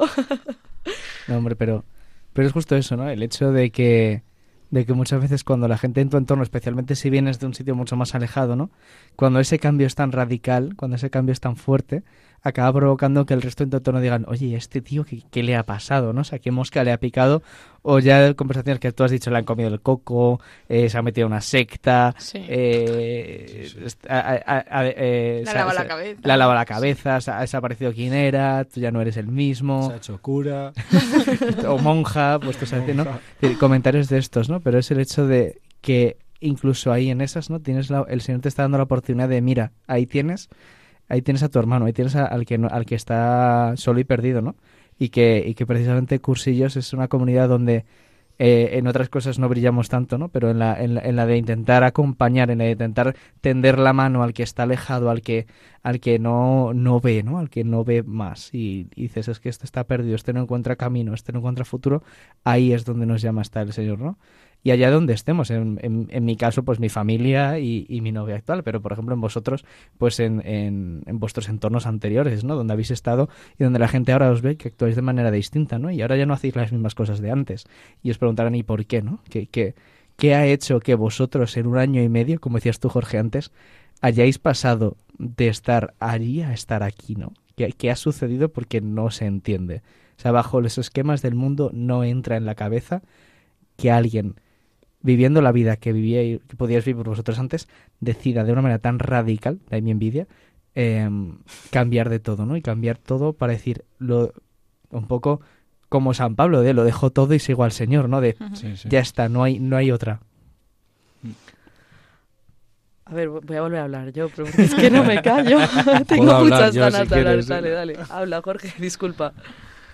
no, hombre, pero, pero es justo eso, ¿no? El hecho de que de que muchas veces cuando la gente en tu entorno, especialmente si vienes de un sitio mucho más alejado, ¿no? Cuando ese cambio es tan radical, cuando ese cambio es tan fuerte, acaba provocando que el resto de tu entorno digan, oye, este tío, ¿qué, qué le ha pasado? ¿no? O sea, ¿qué mosca le ha picado? O ya conversaciones que tú has dicho, le han comido el coco, eh, se ha metido una secta, Sí. eh, a- a- a- eh, La se ha- lava la cabeza. La lava la cabeza, se ha desaparecido quién era, tú ya no eres el mismo Se ha hecho cura. o monja, pues tú sabes, ¿no? Comentarios de estos, ¿no? Pero es el hecho de que incluso ahí en esas, ¿no? Tienes la- el Señor te está dando la oportunidad de, mira, ahí tienes, ahí tienes a tu hermano, ahí tienes al que al que está solo y perdido, ¿no? Y que, y que precisamente Cursillos es una comunidad donde eh, en otras cosas no brillamos tanto, ¿no? Pero en la, en, la, en la de intentar acompañar, en la de intentar tender la mano al que está alejado, al que, al que no, no ve, ¿no? Al que no ve más. Y, y dices, es que este está perdido, este no encuentra camino, este no encuentra futuro. Ahí es donde nos llama hasta el Señor, ¿no? Y allá donde estemos, en, mi caso, pues mi familia y, mi novia actual, pero por ejemplo en vosotros, pues en, vuestros entornos anteriores, ¿no? Donde habéis estado y donde la gente ahora os ve que actuáis de manera distinta, ¿no? Y ahora ya no hacéis las mismas cosas de antes. Y os preguntarán, ¿y por qué, no? ¿Qué, qué, qué ha hecho que vosotros en un año y medio, como decías tú, Jorge, antes, hayáis pasado de estar allí a estar aquí, ¿no? ¿Qué, qué ha sucedido? Porque no se entiende. O sea, bajo los esquemas del mundo no entra en la cabeza que alguien viviendo la vida que vivíais, que podíais vivir vosotros antes, decida de una manera tan radical, de ahí mi envidia, eh, cambiar de todo, ¿no? Y cambiar todo para decir lo un poco como San Pablo, de lo dejo todo y sigo al Señor, ¿no? De Sí, sí. ya está, no hay, no hay otra. A ver, voy a volver a hablar yo, pero es que no me callo. Tengo muchas yo, ganas si de hablar. quieres. Dale, dale. Habla, Jorge, disculpa.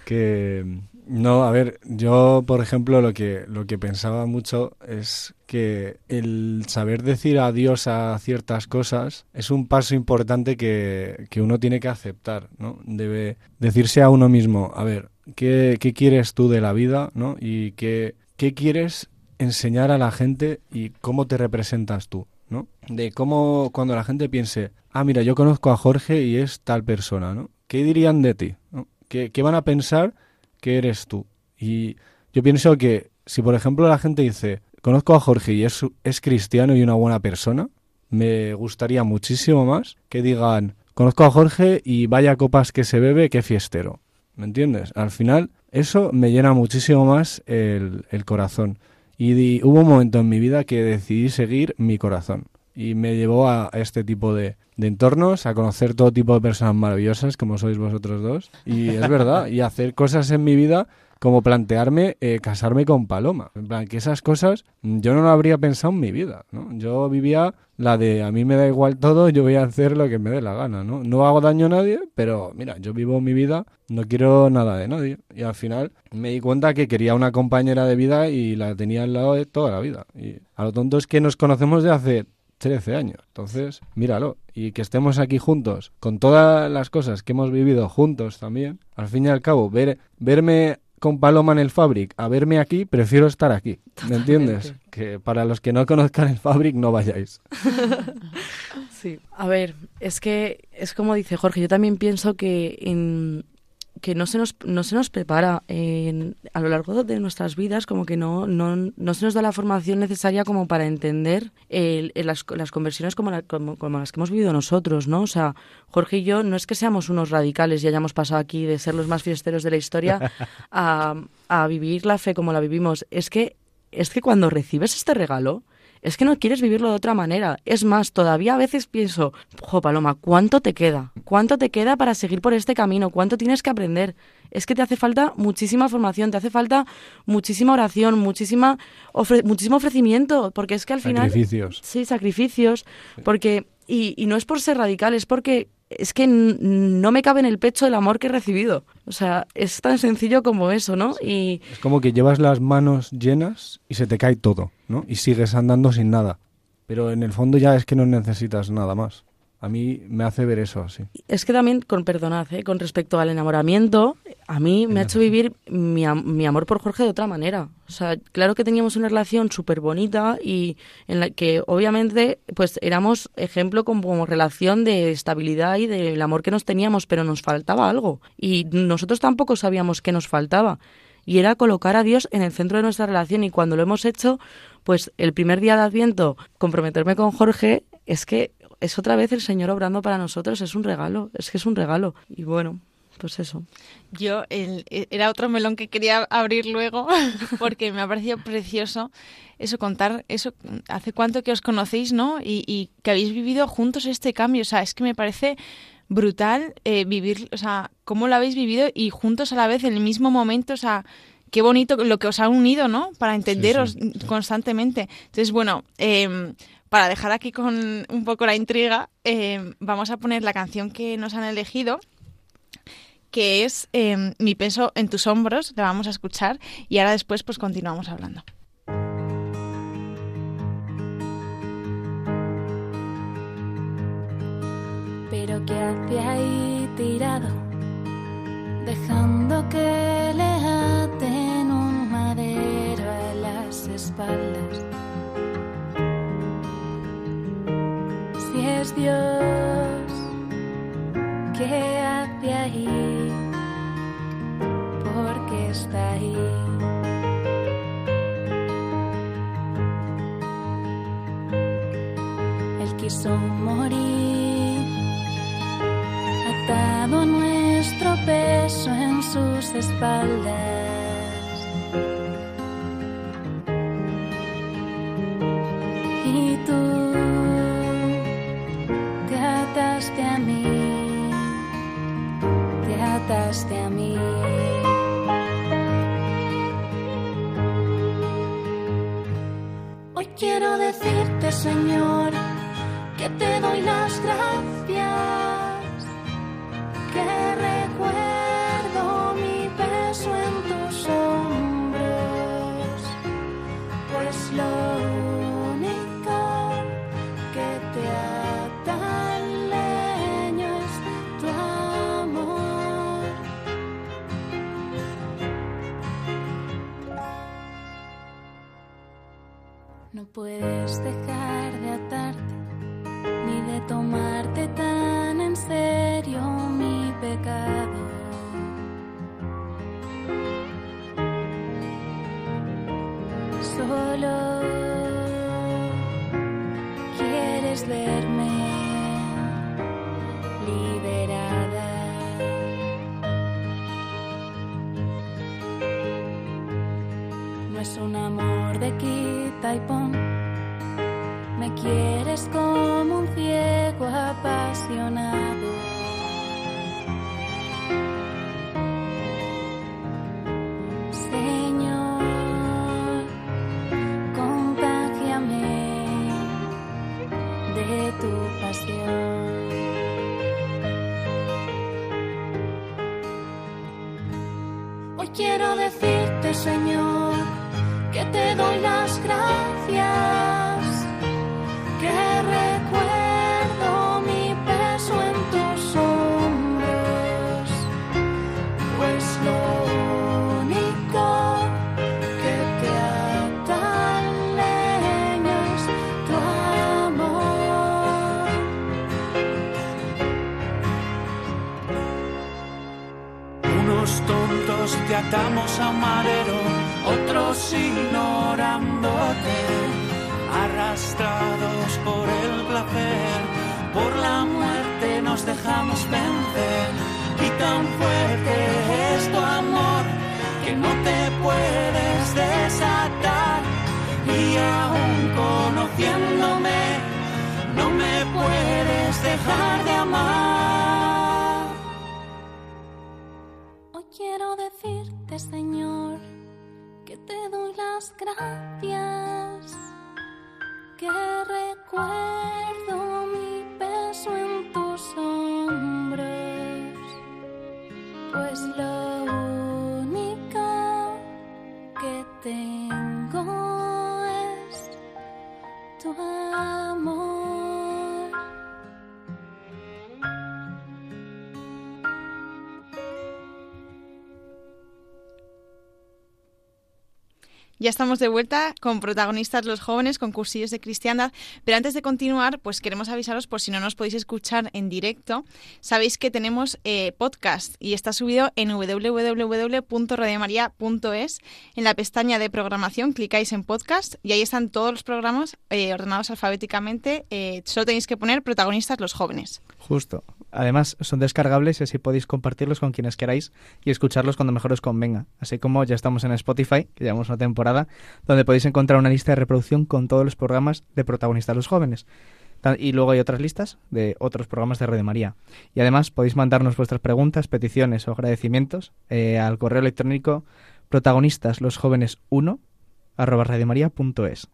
Que no, a ver, yo por ejemplo lo que lo que pensaba mucho es que el saber decir adiós a ciertas cosas es un paso importante que, que uno tiene que aceptar, ¿no? Debe decirse a uno mismo, a ver, ¿qué, qué quieres tú de la vida, ¿no? Y qué, qué quieres enseñar a la gente y cómo te representas tú, ¿no? De cómo cuando la gente piense, ah, mira, yo conozco a Jorge y es tal persona, ¿no? ¿Qué dirían de ti? ¿Qué, qué van a pensar que eres tú? Y yo pienso que si, por ejemplo, la gente dice, conozco a Jorge y es, es cristiano y una buena persona, me gustaría muchísimo más que digan, conozco a Jorge y vaya copas que se bebe, qué fiestero. ¿Me entiendes? Al final, eso me llena muchísimo más el, el corazón. Y hubo un momento en mi vida que decidí seguir mi corazón y me llevó a, este tipo de, entornos, a conocer todo tipo de personas maravillosas como sois vosotros dos. Y es verdad, y hacer cosas en mi vida como plantearme eh, casarme con Paloma. En plan, que esas cosas yo no lo habría pensado en mi vida, ¿no? Yo vivía la de a mí me da igual todo, yo voy a hacer lo que me dé la gana, ¿no? No hago daño a nadie, pero mira, yo vivo mi vida, no quiero nada de nadie. Y al final me di cuenta que quería una compañera de vida y la tenía al lado de toda la vida. Y a lo tonto es que nos conocemos de hace 13 años. Entonces, míralo. Y que estemos aquí juntos, con todas las cosas que hemos vivido juntos también, al fin y al cabo, ver, verme con Paloma en el Fabric a verme aquí, prefiero estar aquí. ¿Me entiendes? Que para los que no conozcan el Fabric, no vayáis. sí. A ver, es que es como dice Jorge, yo también pienso que en, que no se nos, no se nos prepara a lo largo de nuestras vidas, como que no, no, no se nos da la formación necesaria como para entender las, las, conversiones como, como, las que hemos vivido nosotros, ¿no? O sea, Jorge y yo no es que seamos unos radicales y hayamos pasado aquí de ser los más fiesteros de la historia a, a vivir la fe como la vivimos, es que, es que cuando recibes este regalo, es que no quieres vivirlo de otra manera. Es más, todavía a veces pienso, jo, Paloma, ¿cuánto te queda? ¿Cuánto te queda para seguir por este camino? ¿Cuánto tienes que aprender? Es que te hace falta muchísima formación, te hace falta muchísima oración, muchísima muchísimo ofrecimiento, porque es que al final... Sacrificios. Sí, sacrificios, porque... Y, y no es por ser radical, es porque es que no me cabe en el pecho el amor que he recibido. O sea, es tan sencillo como eso, ¿no? Y es como que llevas las manos llenas y se te cae todo, ¿no? Y sigues andando sin nada. Pero en el fondo ya es que no necesitas nada más. A mí me hace ver eso así. Es que también, con perdonad, ¿eh? con respecto al enamoramiento, a mí me ha hecho vivir mi, mi, amor por Jorge de otra manera. O sea, claro que teníamos una relación súper bonita y en la que obviamente pues éramos ejemplo como, relación de estabilidad y del amor que nos teníamos, pero nos faltaba algo. Y nosotros tampoco sabíamos qué nos faltaba. Y era colocar a Dios en el centro de nuestra relación y cuando lo hemos hecho, pues el primer día de Adviento, comprometerme con Jorge, es que es otra vez el Señor obrando para nosotros, es un regalo, es que es un regalo. Y bueno, pues eso. Yo, el, era otro melón que quería abrir luego, porque me ha parecido precioso eso, contar eso, hace cuánto que os conocéis, ¿no? Y, que habéis vivido juntos este cambio, o sea, es que me parece brutal eh, vivir, o sea, cómo lo habéis vivido y juntos a la vez en el mismo momento, o sea, qué bonito lo que os ha unido, ¿no? Para entenderos constantemente. Entonces, bueno, eh, para dejar aquí con un poco la intriga, eh, vamos a poner la canción que nos han elegido, que es eh, Mi peso en tus hombros, la vamos a escuchar y ahora después pues continuamos hablando. Pero que hace ahí tirado, dejando que le aten un madero a las espaldas Dios que hace ahí, porque está ahí. Él quiso morir, atado nuestro peso en sus espaldas. Señor, que te doy las gracias, puedes dejar de atarte ni de tomarte tan en serio mi pecado. Solo quieres verme Señor, que te doy las gracias, que recuerdo mi peso en tus hombros, pues lo único que te ata al leño es tu amor. Unos tontos te atamos madero, otros ignorándote, arrastrados por el placer, por la muerte nos dejamos vencer. Y tan fuerte es tu amor que no te puedes desatar. Y aún conociéndome, no me puedes dejar de amar. Ya estamos de vuelta con protagonistas los jóvenes, con cursillos de cristiandad. Pero antes de continuar, pues queremos avisaros por si no nos podéis escuchar en directo. Sabéis que tenemos eh, podcast y está subido en www.radiomaria.es. En la pestaña de programación clicáis en podcast y ahí están todos los programas eh, ordenados alfabéticamente. Eh, solo tenéis que poner protagonistas los jóvenes. Justo. Además, son descargables y así podéis compartirlos con quienes queráis y escucharlos cuando mejor os convenga. Así como ya estamos en Spotify, que llevamos una temporada, donde podéis encontrar una lista de reproducción con todos los programas de protagonistas los jóvenes. Y luego hay otras listas de otros programas de Radio María. Y además podéis mandarnos vuestras preguntas, peticiones o agradecimientos eh, al correo electrónico protagonistas los jóvenes 1 arroba radiomaria.es.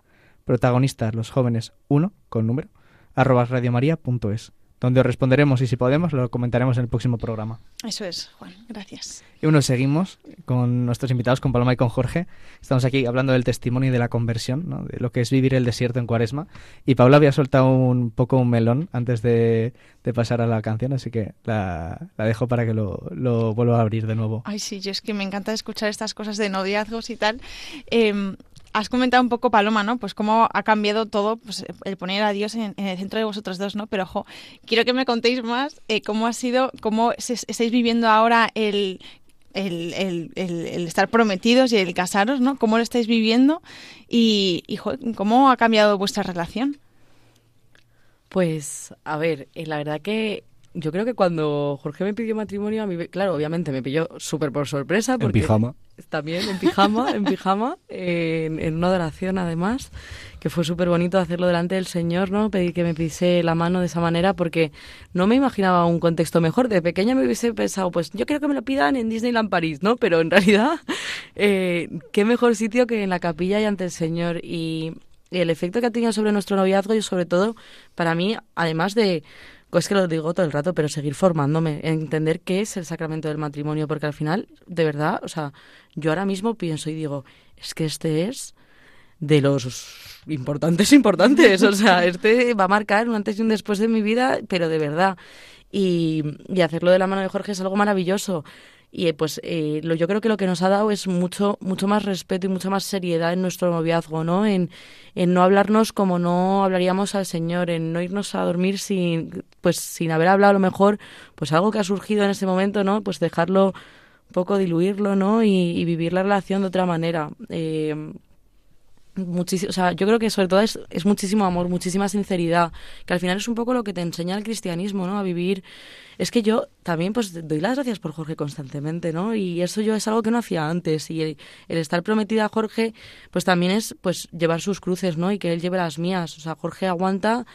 Protagonistas los jóvenes 1 con número arroba radiomaria.es donde os responderemos y si podemos lo comentaremos en el próximo programa. Eso es, Juan. Gracias. Y bueno, seguimos con nuestros invitados, con Paloma y con Jorge. Estamos aquí hablando del testimonio y de la conversión, ¿no? de lo que es vivir el desierto en cuaresma. Y Paula había soltado un poco un melón antes de, de pasar a la canción, así que la, la dejo para que lo, lo vuelva a abrir de nuevo. Ay, sí, yo es que me encanta escuchar estas cosas de noviazgos y tal. Eh, has comentado un poco, Paloma, ¿no? Pues cómo ha cambiado todo, pues el poner a Dios en, el centro de vosotros dos, ¿no? Pero, ojo, quiero que me contéis más eh, cómo ha sido, cómo se- estáis viviendo ahora el, el, el- estar prometidos y el casaros, ¿no? ¿Cómo lo estáis viviendo? Y, y, jo, ¿cómo ha cambiado vuestra relación? Pues, a ver, eh, la verdad que yo creo que cuando Jorge me pidió matrimonio, a mí, claro, obviamente me pilló súper por sorpresa. En Porque pijama. También en pijama, en pijama, en, en una adoración además, que fue súper bonito hacerlo delante del Señor, ¿no? Pedir que me pise la mano de esa manera porque no me imaginaba un contexto mejor. De pequeña me hubiese pensado, pues yo quiero que me lo pidan en Disneyland París, ¿no? Pero en realidad, eh, qué mejor sitio que en la capilla y ante el Señor. Y el efecto que ha tenido sobre nuestro noviazgo y sobre todo para mí, además de es que lo digo todo el rato, pero seguir formándome, entender qué es el sacramento del matrimonio, porque al final, de verdad, o sea, yo ahora mismo pienso y digo, es que este es de los importantes importantes, o sea, este va a marcar un antes y un después de mi vida, pero de verdad. Y, y hacerlo de la mano de Jorge es algo maravilloso. Y eh, pues eh, lo, yo creo que lo que nos ha dado es mucho, mucho más respeto y mucha más seriedad en nuestro noviazgo, ¿no? En, en no hablarnos como no hablaríamos al Señor, en no irnos a dormir sin, pues sin haber hablado a lo mejor, pues algo que ha surgido en ese momento, ¿no? Pues dejarlo un poco diluirlo, ¿no? Y, y vivir la relación de otra manera. Eh, muchísimo, o sea, yo creo que sobre todo es, es muchísimo amor, muchísima sinceridad, que al final es un poco lo que te enseña el cristianismo, ¿no? A vivir. Es que yo también pues doy las gracias por Jorge constantemente, ¿no? Y eso yo es algo que no hacía antes y el, el estar prometida a Jorge pues también es pues llevar sus cruces, ¿no? Y que él lleve las mías, o sea, Jorge aguanta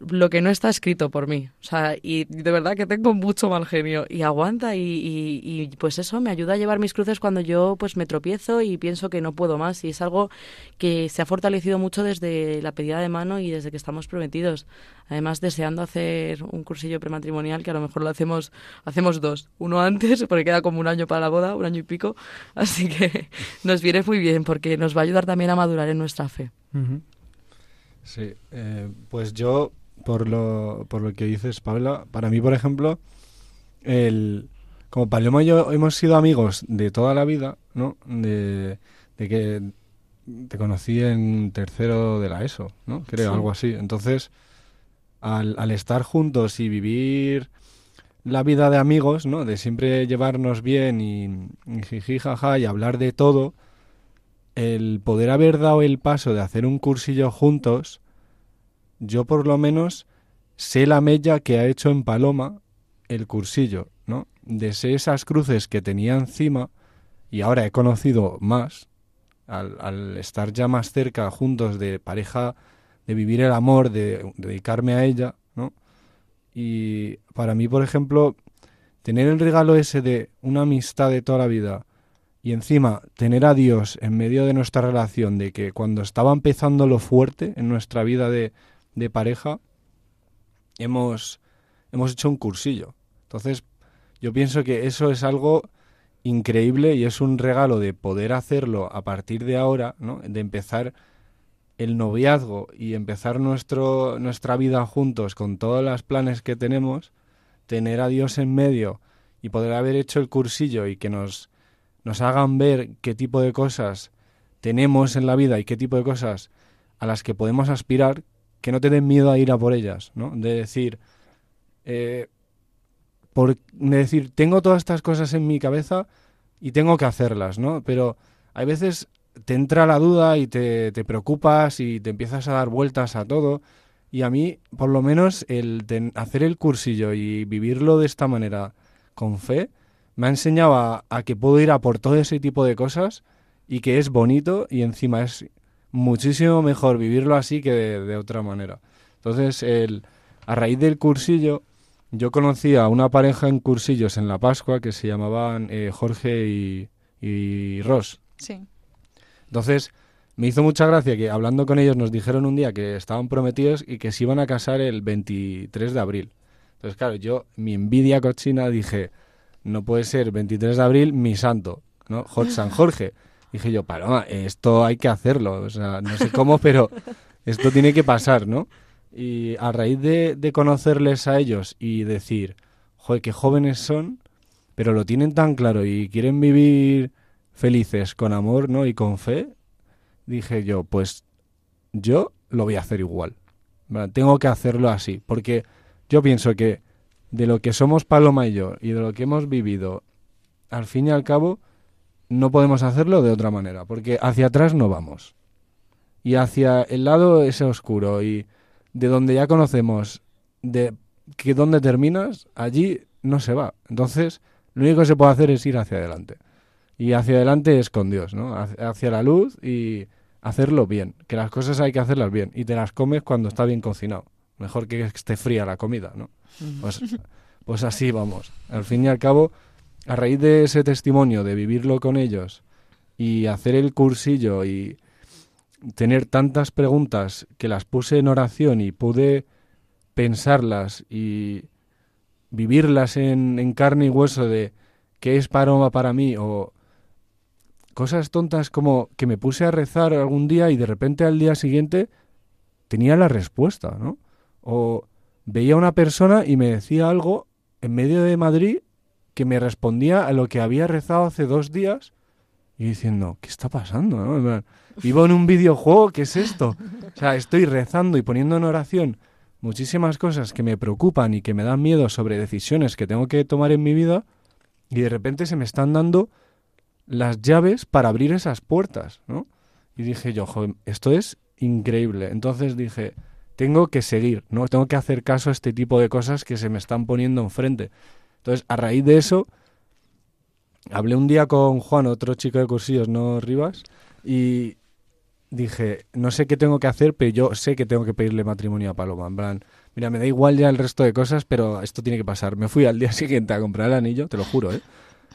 lo que no está escrito por mí. O sea, y de verdad que tengo mucho mal genio y aguanta y, y, y, pues eso me ayuda a llevar mis cruces cuando yo pues me tropiezo y pienso que no puedo más y es algo que se ha fortalecido mucho desde la pedida de mano y desde que estamos prometidos. Además deseando hacer un cursillo prematrimonial que a lo mejor lo hacemos hacemos dos, uno antes porque queda como un año para la boda, un año y pico, así que nos viene muy bien porque nos va a ayudar también a madurar en nuestra fe. Uh -huh. Sí, eh, pues yo por lo, por lo que dices, Paula. Para mí, por ejemplo, el, como Paloma y yo hemos sido amigos de toda la vida, ¿no? De, de que te conocí en tercero de la ESO, ¿no? Creo, Sí. algo así. Entonces, al, al estar juntos y vivir la vida de amigos, ¿no? De siempre llevarnos bien y, y jiji, jaja, y hablar de todo, el poder haber dado el paso de hacer un cursillo juntos, yo por lo menos sé la mella que ha hecho en Paloma el cursillo, ¿no? De esas cruces que tenía encima y ahora he conocido más al, al estar ya más cerca juntos de pareja, de vivir el amor, de dedicarme a ella, ¿no? Y para mí, por ejemplo, tener el regalo ese de una amistad de toda la vida y encima tener a Dios en medio de nuestra relación, de que cuando estaba empezando lo fuerte en nuestra vida de, de pareja, hemos, hemos hecho un cursillo. Entonces, yo pienso que eso es algo increíble y es un regalo de poder hacerlo a partir de ahora, ¿no? De empezar el noviazgo y empezar nuestro, nuestra vida juntos con todos los planes que tenemos, tener a Dios en medio y poder haber hecho el cursillo y que nos, nos hagan ver qué tipo de cosas tenemos en la vida y qué tipo de cosas a las que podemos aspirar, que no te den miedo a ir a por ellas, ¿no? De decir, eh, por, de decir, tengo todas estas cosas en mi cabeza y tengo que hacerlas, ¿no? Pero hay veces te entra la duda y te, te preocupas y te empiezas a dar vueltas a todo. Y a mí, por lo menos, el hacer el cursillo y vivirlo de esta manera con fe, me ha enseñado a, a que puedo ir a por todo ese tipo de cosas y que es bonito y encima es muchísimo mejor vivirlo así que de, de otra manera. Entonces, el, a raíz del cursillo, yo conocí a una pareja en cursillos en la Pascua que se llamaban eh, Jorge y, y Ross. Sí. Entonces, me hizo mucha gracia que hablando con ellos nos dijeron un día que estaban prometidos y que se iban a casar el 23 de abril. Entonces, claro, yo, mi envidia cochina, dije, no puede ser 23 de abril mi santo, ¿no? San Jorge. Dije yo, Paloma, esto hay que hacerlo. O sea, no sé cómo, pero esto tiene que pasar, ¿no? Y a raíz de, de conocerles a ellos y decir, joder, qué jóvenes son, pero lo tienen tan claro y quieren vivir felices con amor, ¿no? Y con fe, dije yo, pues yo lo voy a hacer igual. Tengo que hacerlo así, porque yo pienso que de lo que somos Paloma y yo y de lo que hemos vivido, al fin y al cabo, no podemos hacerlo de otra manera, porque hacia atrás no vamos. Y hacia el lado ese oscuro y de donde ya conocemos de que donde terminas, allí no se va. Entonces, lo único que se puede hacer es ir hacia adelante. Y hacia adelante es con Dios, ¿no? Hacia hacia la luz y hacerlo bien. Que las cosas hay que hacerlas bien. Y te las comes cuando está bien cocinado. Mejor que esté fría la comida, ¿no? Pues, pues así vamos. Al fin y al cabo, a raíz de ese testimonio, de vivirlo con ellos y hacer el cursillo y tener tantas preguntas que las puse en oración y pude pensarlas y vivirlas en, en carne y hueso de qué es Paloma para mí o cosas tontas como que me puse a rezar algún día y de repente al día siguiente tenía la respuesta, ¿no? O veía a una persona y me decía algo en medio de Madrid que me respondía a lo que había rezado hace dos días y diciendo, ¿qué está pasando? no? Vivo en un videojuego, ¿qué es esto? O sea, estoy rezando y poniendo en oración muchísimas cosas que me preocupan y que me dan miedo sobre decisiones que tengo que tomar en mi vida y de repente se me están dando las llaves para abrir esas puertas, ¿no? Y dije yo, esto es increíble. Entonces dije, tengo que seguir, ¿no? Tengo que hacer caso a este tipo de cosas que se me están poniendo enfrente. Entonces, a raíz de eso, hablé un día con Juan, otro chico de cursillos, no Rivas, y dije, no sé qué tengo que hacer, pero yo sé que tengo que pedirle matrimonio a Paloma. En plan, mira, me da igual ya el resto de cosas, pero esto tiene que pasar. Me fui al día siguiente a comprar el anillo, te lo juro, ¿eh?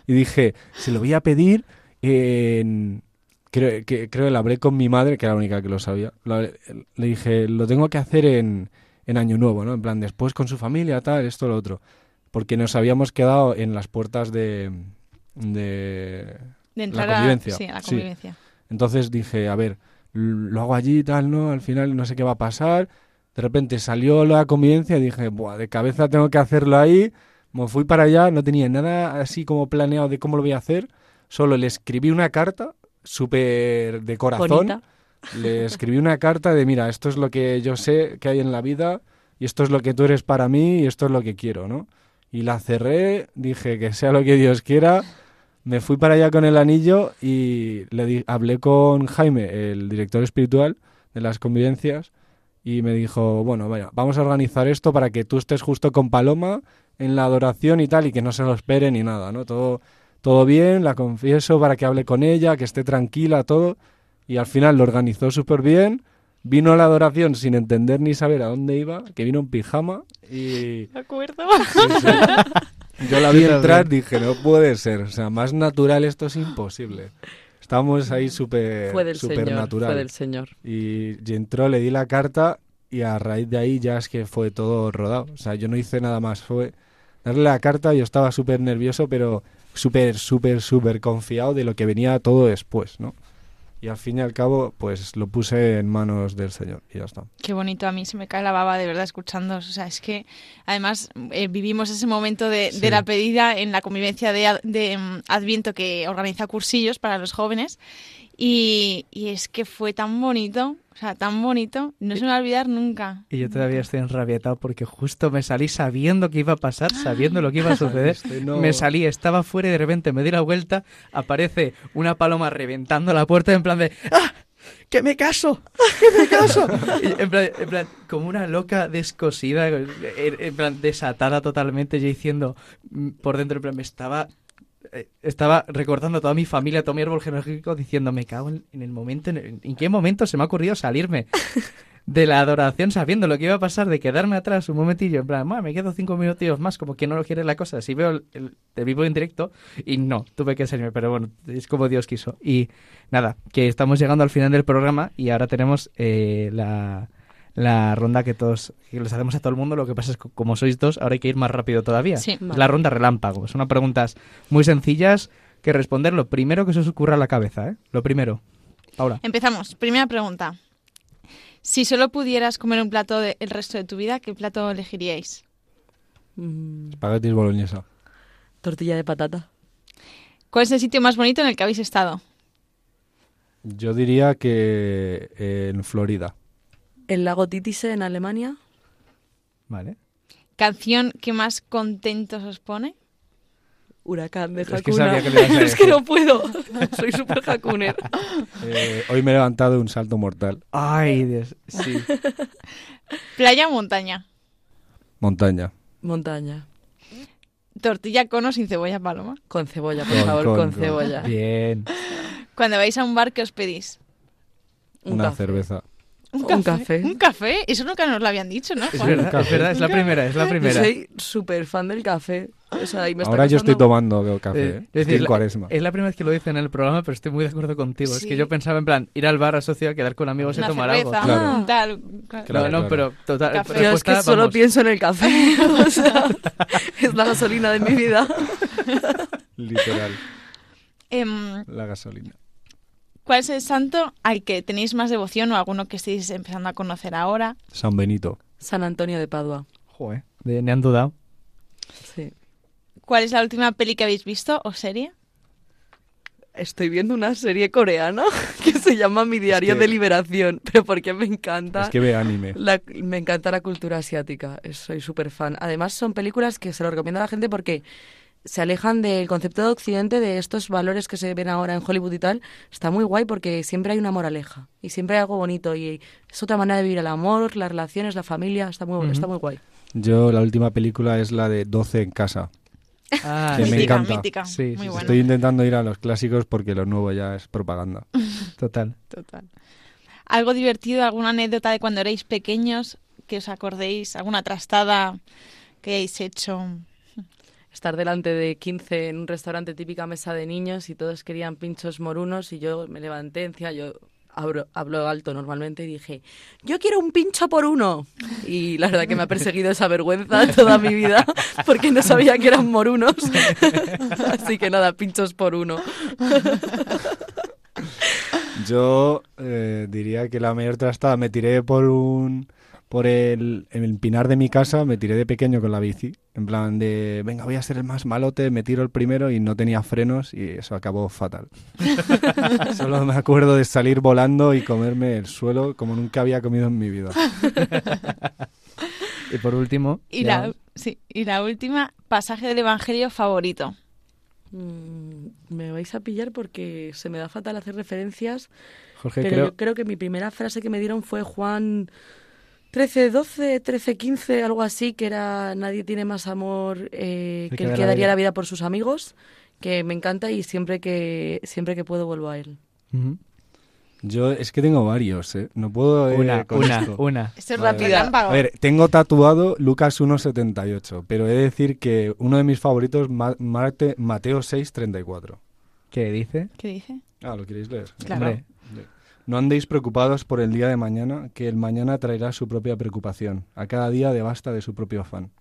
Y dije, se lo voy a pedir en... Creo que, lo hablé con mi madre, que era la única que lo sabía. Le dije, lo tengo que hacer en, en Año Nuevo, ¿no? En plan, después con su familia, tal, esto, lo otro. Porque nos habíamos quedado en las puertas de... de De entrar la convivencia. a, sí, a la Sí. convivencia. Entonces dije, a ver, lo hago allí y tal, ¿no? Al final no sé qué va a pasar. De repente salió la convivencia y dije, Buah, de cabeza tengo que hacerlo ahí. Me fui para allá, no tenía nada así como planeado de cómo lo voy a hacer. Solo le escribí una carta súper de corazón. Bonita. Le escribí una carta de, mira, esto es lo que yo sé que hay en la vida y esto es lo que tú eres para mí y esto es lo que quiero, ¿no? Y la cerré, dije que sea lo que Dios quiera. Me fui para allá con el anillo y le di- hablé con Jaime, el director espiritual de las convivencias, y me dijo, bueno, vaya, vamos a organizar esto para que tú estés justo con Paloma en la adoración y tal, y que no se lo espere ni nada, ¿no? Todo, todo bien, la confieso para que hable con ella, que esté tranquila, todo. Y al final lo organizó súper bien. Vino a la adoración sin entender ni saber a dónde iba, que vino en pijama y ¿De acuerdo? sí, sí. yo la vi entrar, dije, no puede ser, o sea, más natural esto es imposible. Estábamos ahí súper Fue del súper Señor. natural. Fue del Señor. Y, y entró, le di la carta y a raíz de ahí ya es que fue todo rodado. O sea, yo no hice nada más, fue darle la carta, yo estaba súper nervioso, pero súper, súper, súper confiado de lo que venía todo después, ¿no? Y al fin y al cabo, pues lo puse en manos del Señor y ya está. Qué bonito, a mí se me cae la baba de verdad escuchando. O sea, es que además eh, vivimos ese momento de, Sí. de la pedida en la convivencia de, de, mm, Adviento que organiza cursillos para los jóvenes. Y, y es que fue tan bonito, o sea, tan bonito, no se me va a olvidar nunca. Y yo todavía estoy enrabietado porque justo me salí sabiendo que iba a pasar, sabiendo lo que iba a suceder. No- Me salí, estaba fuera y de repente me di la vuelta, aparece una paloma reventando la puerta en plan de ¡Ah! ¡Que me caso! ¡Que me caso! Y en, plan, en plan, como una loca descosida, en, en plan desatada totalmente, yo diciendo mm, por dentro, en plan, me estaba estaba recordando a toda mi familia, todo mi árbol genealógico, diciendo, me cago en, en el momento, en, en qué momento se me ha ocurrido salirme de la adoración sabiendo lo que iba a pasar, de quedarme atrás un momentillo, en plan, "Ma, me quedo cinco minutillos más, como que no lo quiere la cosa, si veo el, el- te vivo en directo, y no, tuve que salirme, pero bueno, es como Dios quiso. Y nada, que estamos llegando al final del programa y ahora tenemos eh, la, la ronda que todos, que les hacemos a todo el mundo, lo que pasa es que como sois dos, ahora hay que ir más rápido todavía. Sí. La ronda relámpago, son preguntas muy sencillas que responder lo primero que se os ocurra a la cabeza, ¿eh? Lo primero. Paula. Empezamos. Primera pregunta. Si solo pudieras comer un plato de- el resto de tu vida, ¿qué plato elegiríais? Mm, Espaguetis boloñesa. tortilla de patata. ¿Cuál es el sitio más bonito en el que habéis estado? Yo diría que en Florida. El lago Titise en Alemania. Vale. ¿Canción que más contentos os pone? Huracán de Es que Hakuna. que es que no puedo. Soy súper Hakuner. Eh, hoy me he levantado de un salto mortal. Ay, Dios, sí. ¿Playa o montaña? Montaña. Montaña. ¿Tortilla con o sin cebolla paloma? Con cebolla, por Con- favor, con- con, con. cebolla. Bien. Cuando vais a un bar, ¿qué os pedís? Un una café. cerveza. ¿Un café. ¿Un café? Eso nunca nos lo habían dicho, ¿no? Es Juan? verdad, es café. verdad, es la primera, es la Yo primera. soy súper fan del café. O sea, y me está Ahora yo estoy tomando café. Eh, ¿eh? es Estoy decir, en la- cuaresma. Es la primera vez que lo dicen en el programa, pero estoy muy de acuerdo contigo. Es que yo pensaba en plan, ir al bar asociado a quedar con amigos y Una tomar cerveza, algo. Claro. un tal. claro. Claro, no, pero total. Café. Yo es que solo vamos. pienso en el café. o sea, es la gasolina de mi vida. Literal. Em, La gasolina. ¿Cuál es el santo al que tenéis más devoción o alguno que estéis empezando a conocer ahora? San Benito. San Antonio de Padua. Joder, de, me han dudado. Sí. ¿Cuál es la última peli que habéis visto o serie? Estoy viendo una serie coreana que se llama Mi Diario que- de Liberación, pero porque me encanta. Es que ve anime. La- me encanta la cultura asiática, soy súper fan. Además, son películas que se lo recomiendo a la gente porque se alejan del concepto de Occidente, de estos valores que se ven ahora en Hollywood y tal. Está muy guay porque siempre hay una moraleja y siempre hay algo bonito y es otra manera de vivir el amor, las relaciones, la familia. Está muy, está muy guay. Yo, la última película es la de 12 en casa. Ah, Que me encanta. mítica. Sí, Muy sí. Estoy intentando ir a los clásicos porque lo nuevo ya es propaganda. total. Total. Algo divertido, alguna anécdota de cuando erais pequeños que os acordéis, alguna trastada que hayáis hecho. Estar delante de 15 en un restaurante típica mesa de niños y todos querían pinchos morunos y yo me levanté encima, yo abro- hablo alto normalmente y dije, yo quiero un pincho por uno. Y la verdad que me ha perseguido esa vergüenza toda mi vida porque no sabía que eran morunos. Así que nada, pinchos por uno. Yo eh, diría que la mayor trastada me tiré por un por el, el pinar de mi casa, me tiré de pequeño con la bici, en plan de, venga, voy a ser el más malote, me tiro el primero y no tenía frenos y eso acabó fatal. Solo me acuerdo de salir volando y comerme el suelo como nunca había comido en mi vida. Y por último, Y ya- la, sí, y la última, pasaje del Evangelio favorito. Mm, Me vais a pillar porque se me da fatal hacer referencias, Jorge, pero creo, yo creo que mi primera frase que me dieron fue Juan 13, 12, 13, 15, algo así, que era nadie tiene más amor eh, que que el que daría la vida por sus amigos, que me encanta y siempre que siempre que puedo vuelvo a él. Yo es que tengo varios, ¿eh? No puedo... eh, una, con una, esto. una. Esto es Vale. rápido. A ver, tengo tatuado Lucas 1.78, pero he de decir que uno de mis favoritos Ma- Marte- Mateo 6.34. ¿Qué dice? ¿Qué dice? Ah, ¿lo queréis leer? Claro. Hombre, No andéis preocupados por el día de mañana, que el mañana traerá su propia preocupación. A cada día devasta de su propio afán.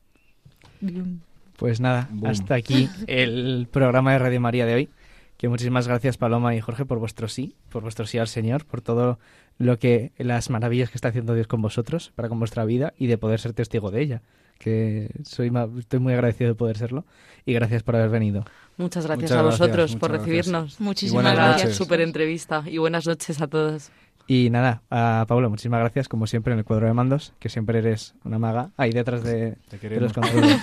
Pues nada, Boom. hasta aquí el programa de Radio María de hoy. Que muchísimas gracias Paloma y Jorge por vuestro sí, por vuestro sí al Señor, por todo lo que las maravillas que está haciendo Dios con vosotros, para con vuestra vida y de poder ser testigo de ella. Que soy estoy muy agradecido de poder serlo y gracias por haber venido. Muchas gracias Muchas a gracias, vosotros por recibirnos. Muchísimas gracias. Súper entrevista y buenas noches a todos. Y nada, a Pablo, muchísimas gracias como siempre en el cuadro de mandos, que siempre eres una maga ahí detrás de, los controles.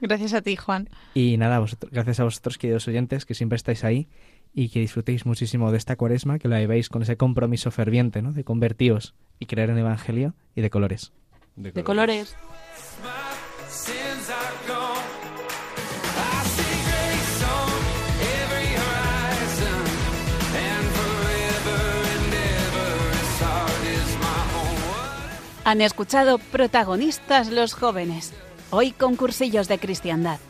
Gracias a ti, Juan. Y nada, vosotros- gracias a vosotros, queridos oyentes, que siempre estáis ahí y que disfrutéis muchísimo de esta cuaresma, que la llevéis con ese compromiso ferviente, ¿no? De convertíos y creer en el Evangelio y de colores. De colores. My home. Han escuchado protagonistas los jóvenes, hoy concursillos de cristiandad.